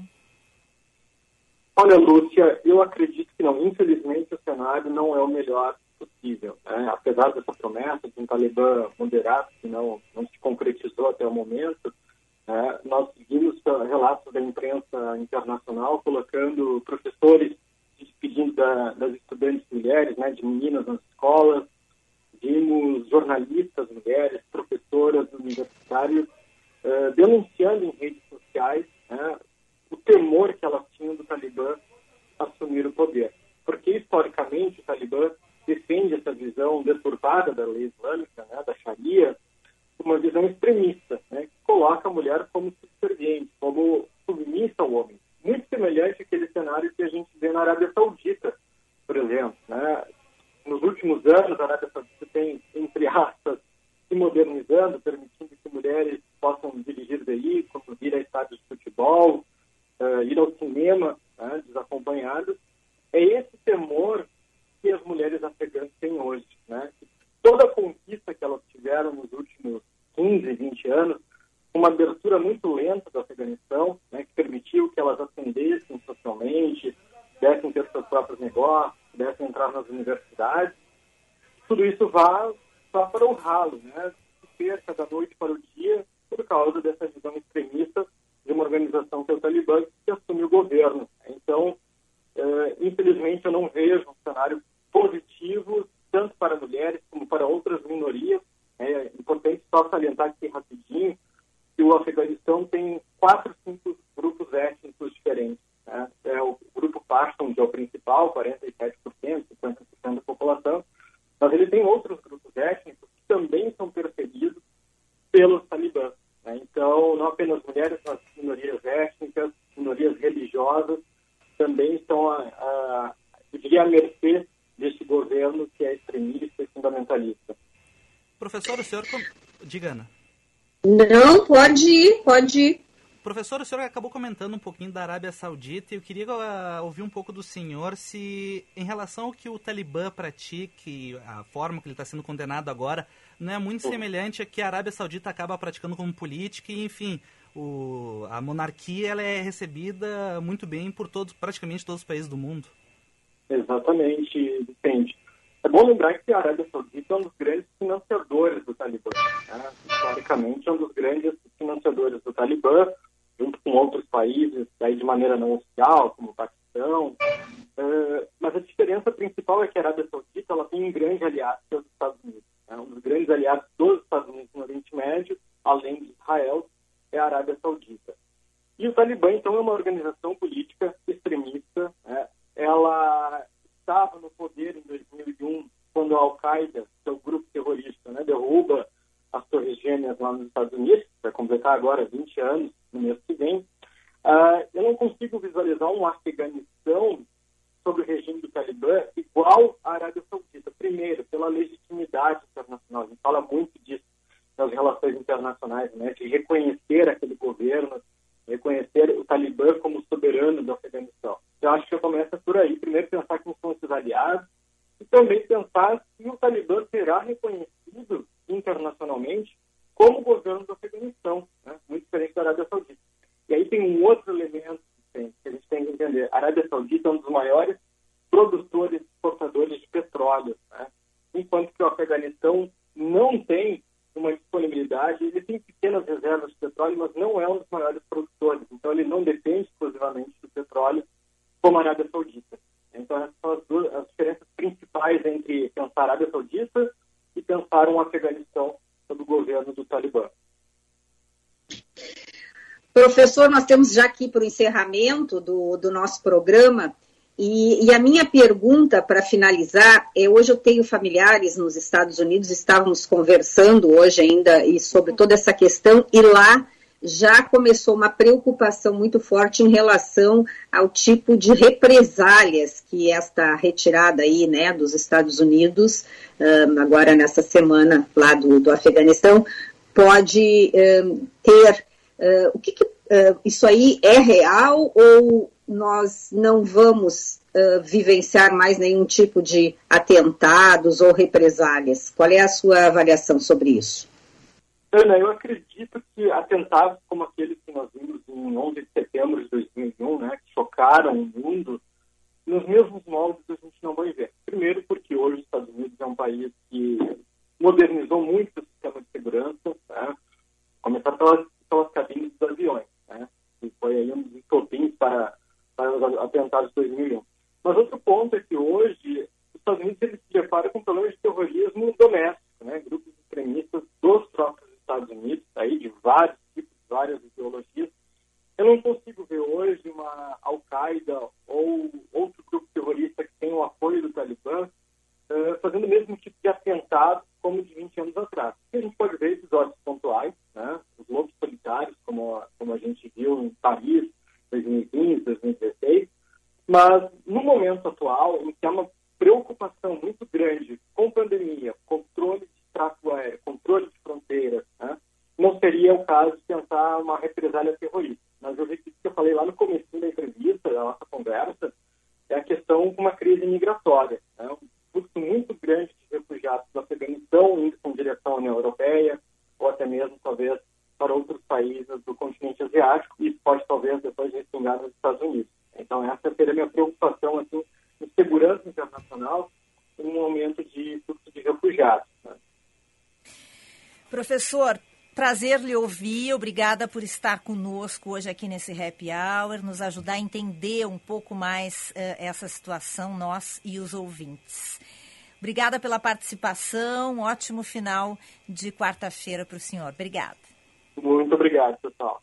Olha, Lúcia, eu acredito que não. Infelizmente, o cenário não é o melhor possível. Né? Apesar dessa promessa de um Talibã moderado, que não, não se concretizou até o momento, né? nós seguimos relatos da imprensa internacional colocando professores despedindo da, das estudantes mulheres, né, de meninas nas escolas, vimos jornalistas mulheres, professoras universitárias uh, denunciando em redes sociais né, o temor que elas tinham do Talibã assumir o poder. Porque, historicamente, o Talibã defende essa visão deturpada da lei islâmica, né, da Sharia, uma visão extremista, né, que coloca a mulher como subserviente, como submissa ao homem, muito semelhante àquele cenário que a gente vê na Arábia Saudita, por exemplo. Né? Nos últimos anos, a Arábia Saudita tem, entre aspas, se modernizando, permitindo que mulheres possam dirigir veículos, ir a estádios de futebol, uh, ir ao cinema né, desacompanhadas. É esse temor que as mulheres afegãs têm hoje. Né? Toda a conquista que elas tiveram nos últimos 15, 20 anos, uma abertura muito lenta do Afeganistão, né, que permitiu que elas ascendessem socialmente, pudessem ter seus próprios negócios, pudessem entrar nas universidades, tudo isso vá, vá para o ralo, né? perca da noite para o dia por causa dessa visão extremista de uma organização que é o Talibã que assume o governo. Então, eh, infelizmente, eu não vejo um cenário positivo tanto para mulheres como para outras minorias. É importante só salientar aqui rapidinho que o Afeganistão tem quatro, cinco grupos étnicos diferentes. Né? É o grupo Pashtun, que é o principal, 47%, 50% da população, mas ele tem outros grupos étnicos que também são perseguidos pelos talibãs. Né? Então, não apenas mulheres, mas minorias étnicas, minorias religiosas, também estão, a, a, eu diria, à mercê deste governo que é extremista e fundamentalista. Professor, o senhor... Diga, Ana. Não, pode ir, pode ir. Professor, o senhor acabou comentando um pouquinho da Arábia Saudita e eu queria uh, ouvir um pouco do senhor se, em relação ao que o Talibã pratica e a forma que ele está sendo condenado agora, não é muito semelhante a que a Arábia Saudita acaba praticando como política e, enfim, o, a monarquia ela é recebida muito bem por todos, praticamente todos os países do mundo. Exatamente, depende. É bom lembrar que a Arábia Saudita é um dos grandes financiadores do Talibã. Né? Historicamente, é um dos grandes financiadores do Talibã, junto com outros países, aí de maneira não oficial, como o Paquistão. Uh, mas a diferença principal é que a Arábia Saudita ela tem um grande aliado, que é os Estados Unidos. Né? Um dos grandes aliados dos Estados Unidos no Oriente Médio, além de Israel, é a Arábia Saudita. E o Talibã, então, é uma organização política extremista. Né? Ela estava no poder em 2001, quando a Al-Qaeda, que é grupo terrorista, né, derruba as Torres Gêmeas lá nos Estados Unidos, vai completar agora 20 anos no mês que vem. Uh, eu não consigo visualizar um Afeganistão sobre o regime do Talibã igual à Arábia Saudita. Primeiro, pela legitimidade internacional. A gente fala muito disso nas relações internacionais, né, de reconhecer aquele governo, reconhecer o Talibã como soberano do Afeganistão. Eu acho que começa por aí. Primeiro, pensar quem são esses aliados e também pensar se o Talibã será reconhecido internacionalmente como governo do Afeganistão, né? muito diferente da Arábia Saudita. E aí tem um outro elemento que, a gente tem que entender. A Arábia Saudita é um dos maiores produtores e exportadores de petróleo, né? enquanto que o Afeganistão não tem uma disponibilidade, ele tem pequenas reservas de petróleo, mas não é um dos maiores produtores. Então ele não depende como a Arábia Saudita. Então essas são as, duas, as diferenças principais entre pensar a Arábia Saudita e pensar um Afeganistão sob o governo do Talibã. Professor, nós temos já aqui para o encerramento do, do nosso programa e, e, a minha pergunta para finalizar é: hoje eu tenho familiares nos Estados Unidos, estávamos conversando hoje ainda e sobre toda essa questão, e lá já começou uma preocupação muito forte em relação ao tipo de represálias que esta retirada aí, né, dos Estados Unidos, um, agora nessa semana lá do, do Afeganistão, pode um, ter. Uh, o que, que uh, isso aí é real ou nós não vamos uh, vivenciar mais nenhum tipo de atentados ou represálias? Qual é a sua avaliação sobre isso? Ana, eu acredito que atentados como aqueles que nós vimos em 11 de setembro de 2001, né, que chocaram o mundo, nos mesmos moldes a gente não vai ver. Primeiro, porque hoje os Estados Unidos é um país que modernizou muito o sistema de segurança, né, começar pelas, pelas cabines dos aviões, né, que foi aí um dos estopins para, para os atentados de 2001. Mas outro ponto é que hoje os Estados Unidos se deparam com problemas de terrorismo doméstico, né, grupos extremistas dos próprios Estados Unidos, aí de vários tipos, várias ideologias. Eu não consigo ver hoje uma Al-Qaeda ou outro grupo terrorista que tenha o apoio do Talibã uh, fazendo o mesmo tipo de atentado como de 20 anos atrás. E a gente pode ver episódios pontuais, né? os lobos solitários, como, como a gente viu em Paris, 2015, 2016, mas no momento atual, em que há uma preocupação muito grande com pandemia, controle de tráfego aéreo, controle de fronteiras, né? não seria o caso de tentar uma represália terrorista. Mas eu repito que eu falei lá no começo da entrevista, conversa é a questão de uma crise migratória. Né? Um fluxo muito grande de refugiados do Afeganistão indo com direção à União Europeia, ou até mesmo, talvez, para outros países do continente asiático, e pode, talvez, depois respingar nos Estados Unidos. Então, essa seria a minha preocupação, assim, em segurança internacional, um momento de fluxo de refugiados. Né? Professor, prazer lhe ouvir. Obrigada por estar conosco hoje aqui nesse Happy Hour, nos ajudar a entender um pouco mais uh, essa situação, nós e os ouvintes. Obrigada pela participação. Ótimo final de quarta-feira para o senhor. Obrigada. Muito obrigado, pessoal.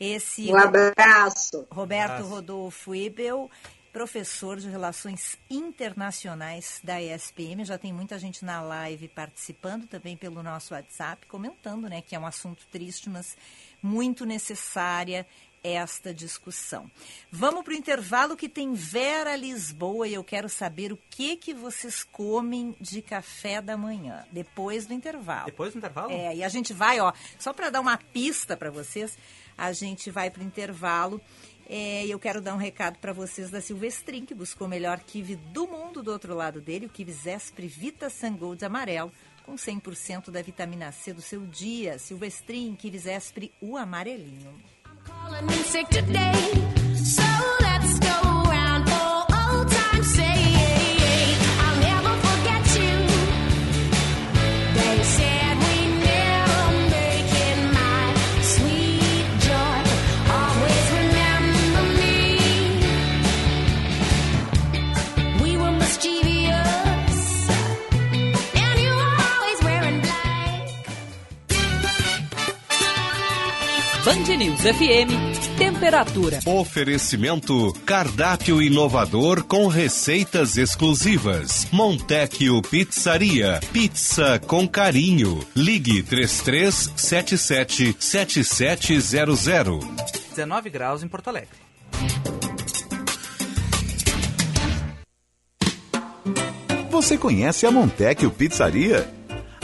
Esse um abraço. Roberto abraço. Rodolfo Ibel professor de Relações Internacionais da ESPM. Já tem muita gente na live participando também pelo nosso WhatsApp, comentando, né, que é um assunto triste, mas muito necessária esta discussão. Vamos para o intervalo que tem Vera Lisboa e eu quero saber o que que vocês comem de café da manhã depois do intervalo. Depois do intervalo? É, e a gente vai, ó, só para dar uma pista para vocês, a gente vai para o intervalo é, eu quero dar um recado para vocês da Silvestrin, que buscou o melhor kiwi do mundo do outro lado dele, o kiwi Zespri Vita Sangold amarelo, com 100% da vitamina C do seu dia. Silvestrin, kiwi Zespri, o amarelinho. Band News FM, temperatura. Oferecimento cardápio inovador com receitas exclusivas. Montecchio Pizzaria, pizza com carinho. Ligue 3377 7700. 19 graus em Porto Alegre. Você conhece a Montecchio Pizzaria?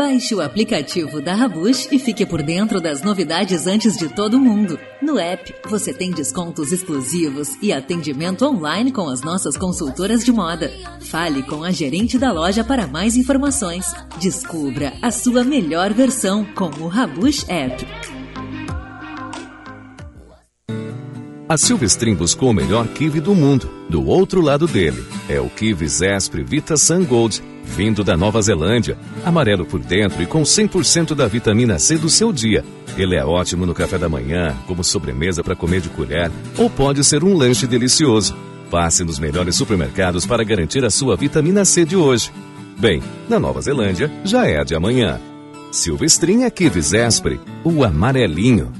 Baixe o aplicativo da Rabush e fique por dentro das novidades antes de todo mundo. No app, você tem descontos exclusivos e atendimento online com as nossas consultoras de moda. Fale com a gerente da loja para mais informações. Descubra a sua melhor versão com o Rabush App. A Silvestrin buscou o melhor kiwi do mundo. Do outro lado dele é o kiwi Zespri Vita Sun Gold, vindo da Nova Zelândia, amarelo por dentro e com 100% da vitamina C do seu dia. Ele é ótimo no café da manhã, como sobremesa para comer de colher, ou pode ser um lanche delicioso. Passe nos melhores supermercados para garantir a sua vitamina C de hoje. Bem, na Nova Zelândia já é de amanhã. Silvestrin é kiwi Zespri, o amarelinho.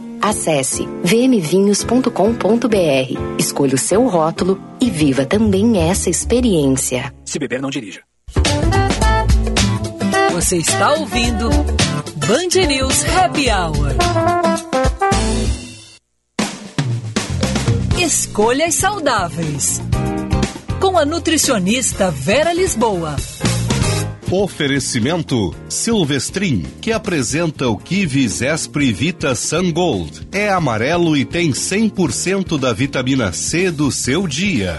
Acesse vmvinhos.com.br, escolha o seu rótulo e viva também essa experiência. Se beber, não dirija. Você está ouvindo Band News Happy Hour. Escolhas saudáveis. Com a nutricionista Vera Lisboa. Oferecimento Silvestrin, que apresenta o Kiwi Zespri Vita Sun Gold. É amarelo e tem 100% da vitamina C do seu dia.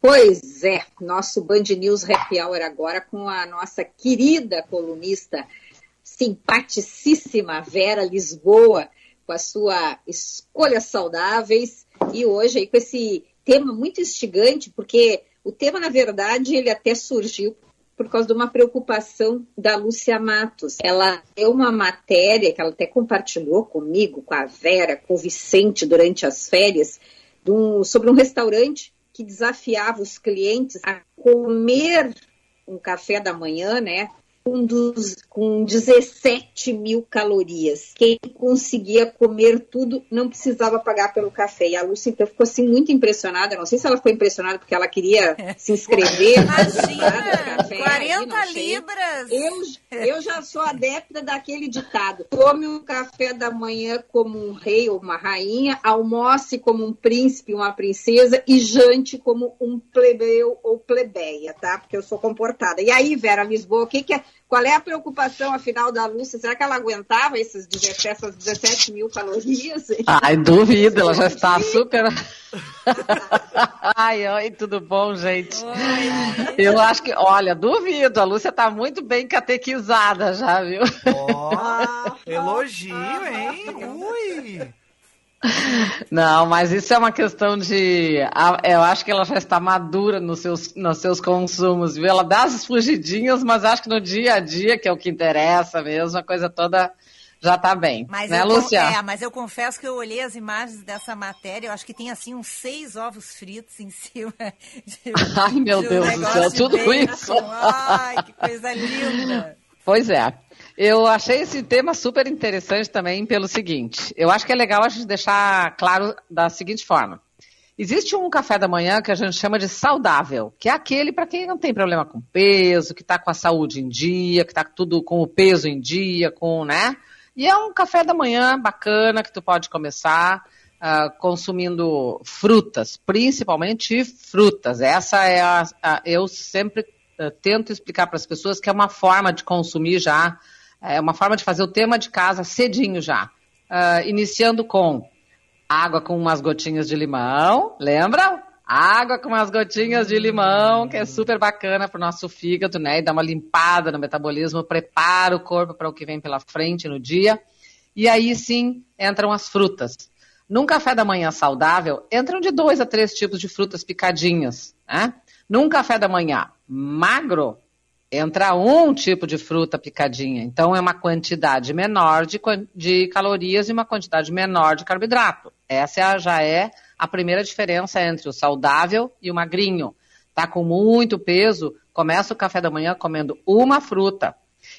Pois é, nosso Band News Happy Hour agora com a nossa querida colunista, simpaticíssima Vera Lisboa, com a sua Escolhas Saudáveis, e hoje aí com esse tema muito instigante, porque o tema, na verdade, ele até surgiu por causa de uma preocupação da Lúcia Matos. Ela deu uma matéria que ela até compartilhou comigo, com a Vera, com o Vicente durante as férias, um, sobre um restaurante que desafiava os clientes a comer um café da manhã, né? Com, dos, com 17 mil calorias. Quem conseguia comer tudo não precisava pagar pelo café. E a Lúcia então ficou assim muito impressionada. Não sei se ela ficou impressionada porque ela queria se inscrever. Imagina, café, 40 aí, não sei. libras. Eu, eu já sou adepta daquele ditado: tome o café da manhã como um rei ou uma rainha, almoce como um príncipe, uma princesa e jante como um plebeu ou plebeia, tá? Porque eu sou comportada. E aí, Vera Lisboa, o que, que é? Qual é a preocupação, afinal, da Lúcia? Será que ela aguentava esses 17, essas 17 mil calorias? Ai, duvido, ela já está super. ai, oi, tudo bom, gente? Eu acho que, olha, duvido, a Lúcia está muito bem catequizada já, viu? Ó, elogio, hein? Ui! Não, mas isso é uma questão de. Eu acho que ela já está madura nos seus, nos seus consumos, viu? Ela dá as fugidinhas, mas acho que no dia a dia, que é o que interessa mesmo, a coisa toda já está bem. Mas, né, eu, Lúcia? é, mas eu confesso que eu olhei as imagens dessa matéria, eu acho que tem assim uns seis ovos fritos em cima. de- Ai, meu de um Deus do céu, tudo bacon. isso. Ai, que coisa linda. Pois é. Eu achei esse tema super interessante também pelo seguinte. Eu acho que é legal a gente deixar claro da seguinte forma. Existe um café da manhã que a gente chama de saudável, que é aquele para quem não tem problema com peso, que está com a saúde em dia, que está tudo com o peso em dia, com, né? E é um café da manhã bacana que tu pode começar ah, consumindo frutas, principalmente frutas. Essa é a, a- eu sempre eh, tento explicar para as pessoas que é uma forma de consumir já, é uma forma de fazer o tema de casa cedinho já. Ah, iniciando com água com umas gotinhas de limão, lembra? Água com umas gotinhas de limão, que é super bacana para o nosso fígado, né? E dá uma limpada no metabolismo, prepara o corpo para o que vem pela frente no dia. E aí sim entram as frutas. Num café da manhã saudável, entram de dois a três tipos de frutas picadinhas. Né? Num café da manhã magro, entra um tipo de fruta picadinha. Então, é uma quantidade menor de, de calorias e uma quantidade menor de carboidrato. Essa é já é a primeira diferença entre o saudável e o magrinho. Tá com muito peso, começa o café da manhã comendo uma fruta.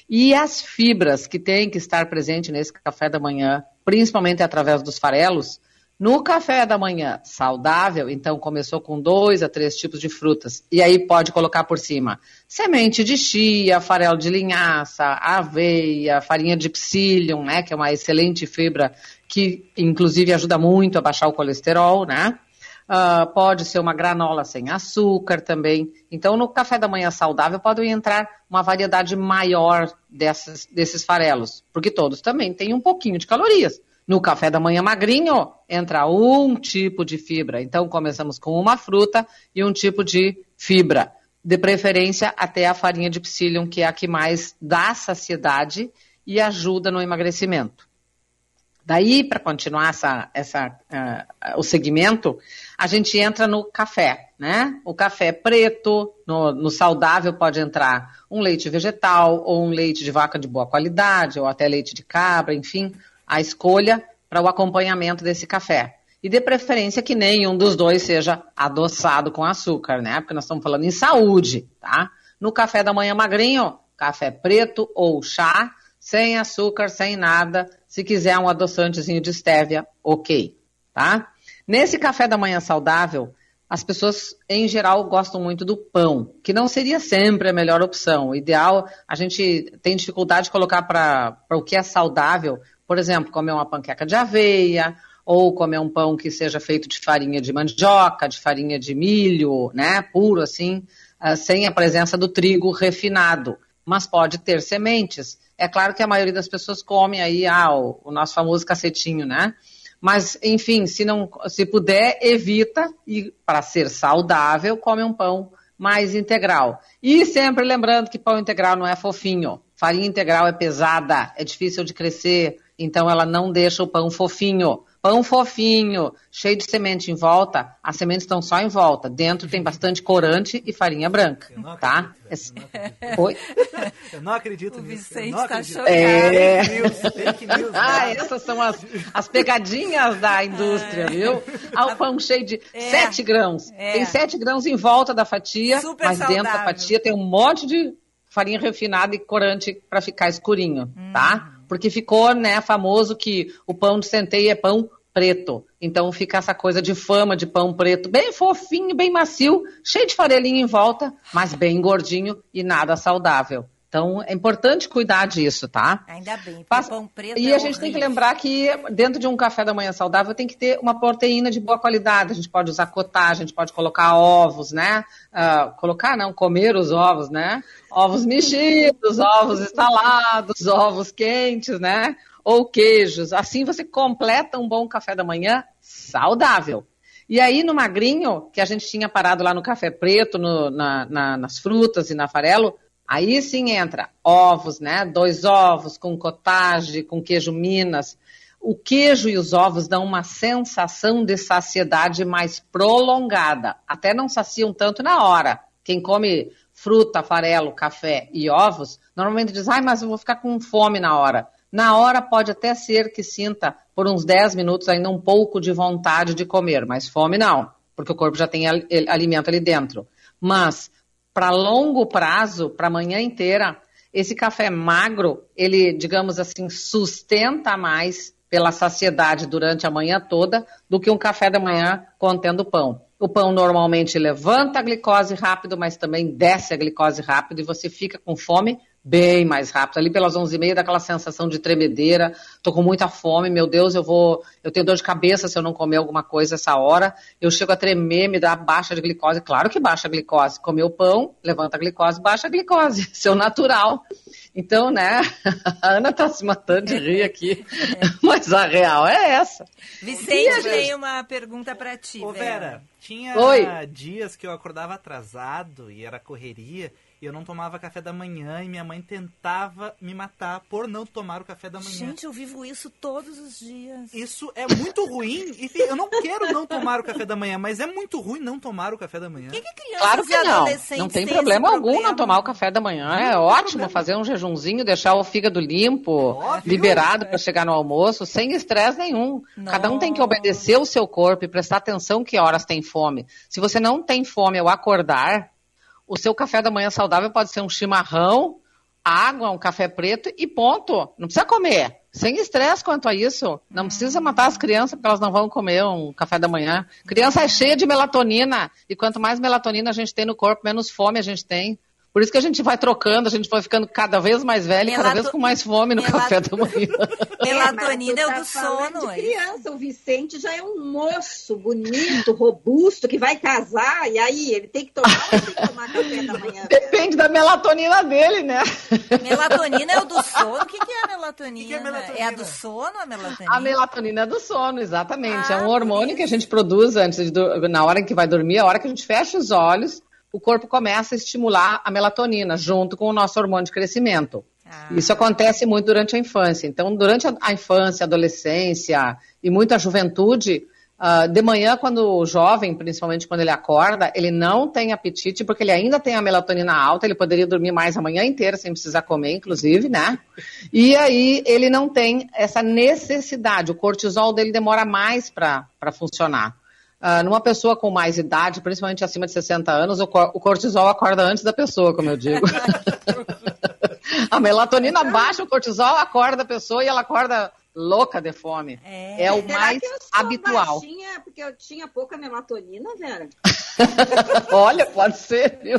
E as fibras que tem que estar presente nesse café da manhã, principalmente através dos farelos, no café da manhã saudável, então começou com dois a três tipos de frutas. E aí pode colocar por cima semente de chia, farelo de linhaça, aveia, farinha de psyllium, né, que é uma excelente fibra que inclusive ajuda muito a baixar o colesterol, né? Ah, pode ser uma granola sem açúcar também. Então, no café da manhã saudável podem entrar uma variedade maior dessas, desses farelos, porque todos também têm um pouquinho de calorias. No café da manhã magrinho, entra um tipo de fibra. Então, começamos com uma fruta e um tipo de fibra. De preferência, até a farinha de psyllium, que é a que mais dá saciedade e ajuda no emagrecimento. Daí, para continuar essa, essa, ah, o segmento, a gente entra no café, né? O café preto, no, no saudável pode entrar um leite vegetal ou um leite de vaca de boa qualidade, ou até leite de cabra, enfim, a escolha para o acompanhamento desse café. E de preferência que nenhum dos dois seja adoçado com açúcar, né? Porque nós estamos falando em saúde, tá? No café da manhã magrinho, café preto ou chá, sem açúcar, sem nada. Se quiser um adoçantezinho de estévia, ok, tá? Nesse café da manhã saudável, as pessoas, em geral, gostam muito do pão, que não seria sempre a melhor opção. O ideal, a gente tem dificuldade de colocar para o que é saudável, por exemplo, comer uma panqueca de aveia, ou comer um pão que seja feito de farinha de mandioca, de farinha de milho, né, puro assim, uh, sem a presença do trigo refinado. Mas pode ter sementes. É claro que a maioria das pessoas come aí ah, o, o nosso famoso cacetinho, né? Mas, enfim, se não, se puder, evita e para ser saudável, come um pão mais integral. E sempre lembrando que pão integral não é fofinho. Farinha integral é pesada, é difícil de crescer, então ela não deixa o pão fofinho. Pão fofinho, cheio de semente em volta, as sementes estão só em volta. Dentro tem bastante corante e farinha branca, tá? Oi? Eu não acredito o nisso. Vicente está chocado. É... Fake news, fake news, ah, essas são as, as pegadinhas da indústria, viu? Ah, o pão cheio de é. 7 grãos. É. Tem 7 grãos em volta da fatia, Super mas saudável. dentro da fatia tem um monte de farinha refinada e corante para ficar escurinho, hum. tá? Porque ficou, né, famoso que o pão de centeio é pão preto. Então fica essa coisa de fama de pão preto, bem fofinho, bem macio, cheio de farelinha em volta, mas bem gordinho e nada saudável. Então, é importante cuidar disso, tá? Ainda bem, Passa... pão preto E é a gente horrível. tem que lembrar que dentro de um café da manhã saudável tem que ter uma proteína de boa qualidade. A gente pode usar cottage, a gente pode colocar ovos, né? Uh, colocar, não, comer os ovos, né? Ovos mexidos, ovos estalados, ovos quentes, né? Ou queijos. Assim você completa um bom café da manhã saudável. E aí, no magrinho, que a gente tinha parado lá no café preto, no, na, na, nas frutas e na farelo, Aí sim entra ovos, né? Dois ovos com cottage, com queijo Minas. O queijo e os ovos dão uma sensação de saciedade mais prolongada. Até não saciam tanto na hora. Quem come fruta, farelo, café e ovos, normalmente diz, ai, mas eu vou ficar com fome na hora. Na hora pode até ser que sinta por uns 10 minutos ainda um pouco de vontade de comer, mas fome não, porque o corpo já tem alimento ali dentro. Mas para longo prazo, para a manhã inteira, esse café magro, ele, digamos assim, sustenta mais pela saciedade durante a manhã toda do que um café da manhã contendo pão. O pão normalmente levanta a glicose rápido, mas também desce a glicose rápido e você fica com fome bem mais rápido. Ali pelas 11h30, daquela sensação de tremedeira, tô com muita fome, meu Deus, eu vou, eu tenho dor de cabeça se eu não comer alguma coisa essa hora. Eu chego a tremer, me dá baixa de glicose. Claro que baixa a glicose. Comer o pão, levanta a glicose, baixa a glicose. Seu natural. Então, né, a Ana tá se matando de rir aqui, mas a real é essa. Vicente tem uma pergunta para ti, Ô, Vera. Vera, tinha Oi. dias que eu acordava atrasado e era correria e eu não tomava café da manhã e minha mãe tentava me matar por não tomar o café da manhã. Gente, eu vivo isso todos os dias. Isso é muito ruim. E eu não quero não tomar o café da manhã, mas é muito ruim não tomar o café da manhã. Que que crianças Claro que não. Não tem problema algum problema? não tomar o café da manhã. É Não tem ótimo problema. fazer um jejumzinho, deixar o fígado limpo, Óbvio. liberado para chegar no almoço, sem estresse nenhum. Cada um tem que obedecer o seu corpo e prestar atenção que horas tem fome. Se você não tem fome ao acordar, o seu café da manhã saudável pode ser um chimarrão, água, um café preto e ponto. Não precisa comer. Sem estresse quanto a isso. Não precisa matar as crianças porque elas não vão comer um café da manhã. Criança é cheia de melatonina. E quanto mais melatonina a gente tem no corpo, menos fome a gente tem. Por isso que a gente vai trocando, a gente vai ficando cada vez mais velho e cada vez com mais fome no Melato- café da manhã. Melatonina é, o tá do sono. De é. criança, o Vicente já é um moço bonito, robusto, que vai casar, e aí ele tem que tomar ou tem que tomar café da manhã? Depende da melatonina dele, né? Melatonina é o do sono? O que, que é a melatonina? que é melatonina? É a do sono a melatonina? A melatonina é do sono, exatamente. é Ah, um hormônio por que a gente produz antes de, na hora em que vai dormir, a hora que a gente fecha os olhos, o corpo começa a estimular a melatonina junto com o nosso hormônio de crescimento. Ah. Isso acontece muito durante a infância. Então, durante a, a infância, a adolescência e muita juventude, Ah, de manhã, quando o jovem, principalmente quando ele acorda, ele não tem apetite porque ele ainda tem a melatonina alta, ele poderia dormir mais a manhã inteira sem precisar comer, inclusive, né? E aí ele não tem essa necessidade, o cortisol dele demora mais para funcionar. Ah, numa pessoa com mais idade, principalmente acima de 60 anos, o, o cortisol acorda antes da pessoa, como eu digo. a melatonina baixa, o cortisol acorda a pessoa e ela acorda louca de fome. É, o Será mais que eu sou habitual. baixinha porque eu tinha pouca melatonina, Vera? Olha, pode ser, viu?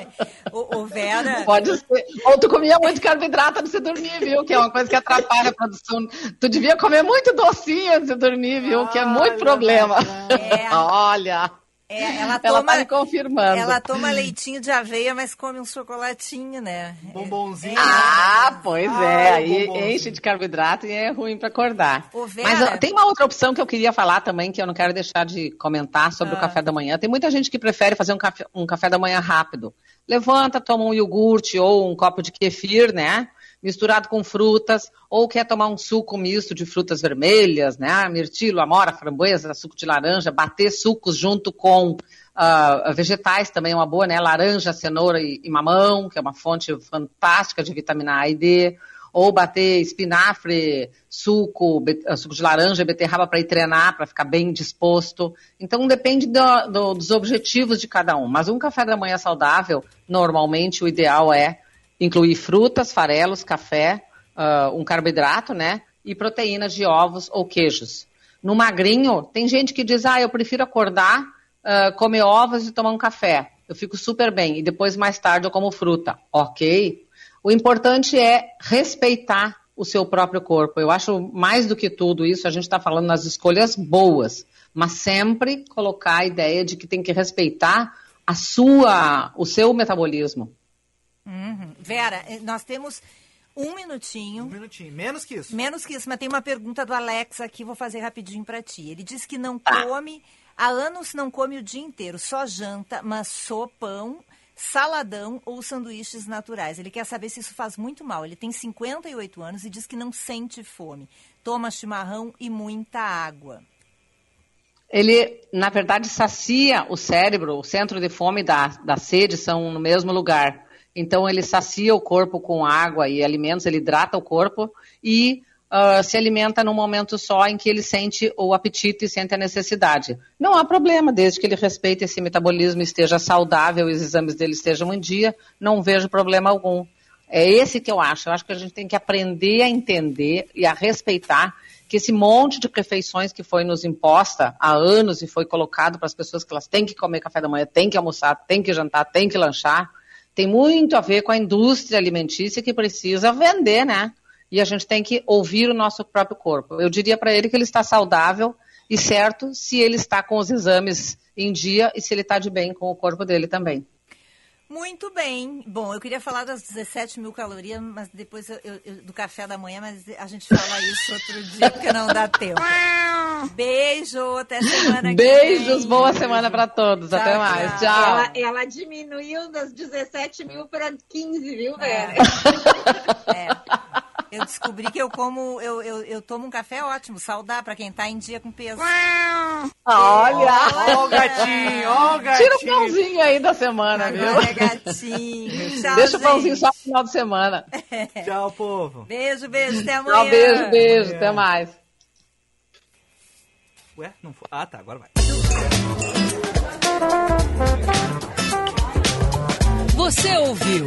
Ô, ô, Vera. Pode ser. Ou tu comia muito carboidrato antes de dormir, viu? Que é uma coisa que atrapalha a produção. Tu devia comer muito docinho antes de dormir, viu? Que é muito problema. Olha. É, ela Ela toma, tá me confirmando. Ela toma leitinho de aveia, mas come um chocolatinho, né? Bombonzinho. Ah, pois é. Ah, Aí bombonzinho. enche de carboidrato e é ruim para acordar. Ô, Vera. Mas tem uma outra opção que eu queria falar também, que eu não quero deixar de comentar sobre Ah. o café da manhã. Tem muita gente que prefere fazer um café, um café da manhã rápido. Levanta, toma um iogurte ou um copo de kefir, né? Misturado com frutas, ou quer tomar um suco misto de frutas vermelhas, né? Mirtilo, amora, framboesa, suco de laranja, bater sucos junto com ah, vegetais também é uma boa, né? Laranja, cenoura e, e mamão, que é uma fonte fantástica de vitamina A e D. Ou bater espinafre, suco, ah, suco de laranja e beterraba para ir treinar, para ficar bem disposto. Então depende do- do- dos objetivos de cada um. Mas um café da manhã saudável, normalmente o ideal é incluir frutas, farelos, café, ah, um carboidrato, né? E proteínas de ovos ou queijos. No magrinho, tem gente que diz, ah, eu prefiro acordar, ah, comer ovos e tomar um café. Eu fico super bem. E depois, mais tarde, eu como fruta. Ok. O importante é respeitar o seu próprio corpo. Eu acho mais do que tudo isso, a gente está falando nas escolhas boas, mas sempre colocar a ideia de que tem que respeitar a sua, o seu metabolismo. Uhum. Vera, eh, nós temos um minutinho. Um minutinho, menos que isso. Menos que isso, mas tem uma pergunta do Alex aqui, vou fazer rapidinho pra ti. Ele diz que não Tá. come, há anos não come o dia inteiro, só janta, mas sopão, saladão ou sanduíches naturais. Ele quer saber se isso faz muito mal. Ele tem 58 anos e diz que não sente fome. Toma chimarrão e muita água. Ele, na verdade, sacia o cérebro, o centro de fome e da, da sede são no mesmo lugar. Então, ele sacia o corpo com água e alimentos, ele hidrata o corpo e ah, se alimenta num momento só em que ele sente o apetite e sente a necessidade. Não há problema, desde que ele respeite esse metabolismo, esteja saudável os exames dele estejam em dia, não vejo problema algum. É esse que eu acho. Eu acho que a gente tem que aprender a entender e a respeitar que esse monte de refeições que foi nos imposta há anos e foi colocado para as pessoas que elas têm que comer café da manhã, têm que almoçar, têm que jantar, têm que lanchar, tem muito a ver com a indústria alimentícia que precisa vender, né? E a gente tem que ouvir o nosso próprio corpo. Eu diria para ele que ele está saudável e certo se ele está com os exames em dia e se ele está de bem com o corpo dele também. Muito bem. Bom, eu queria falar das 17 mil calorias, mas depois eu- eu- do café da manhã, mas a gente fala isso outro dia, porque não dá tempo. Beijo, até semana que Beijos, vem. boa semana para todos. Tchau, Até mais. tchau. Tchau. Ela, ela diminuiu das 17 mil para 15, viu, Vera? Eu descobri que eu como, eu, eu, eu tomo um café ótimo, saudável, pra quem tá em dia com peso. Olha! Ó o gatinho, ó o gatinho. Tira o pãozinho aí da semana, viu? Agora é gatinho. Tchau, Deixa o pãozinho gente. só no final de semana. Tchau, povo. Beijo, beijo, até amanhã. Tchau, beijo, beijo. Até mais. Ué, não foi. Ah, tá, agora vai. Você ouviu?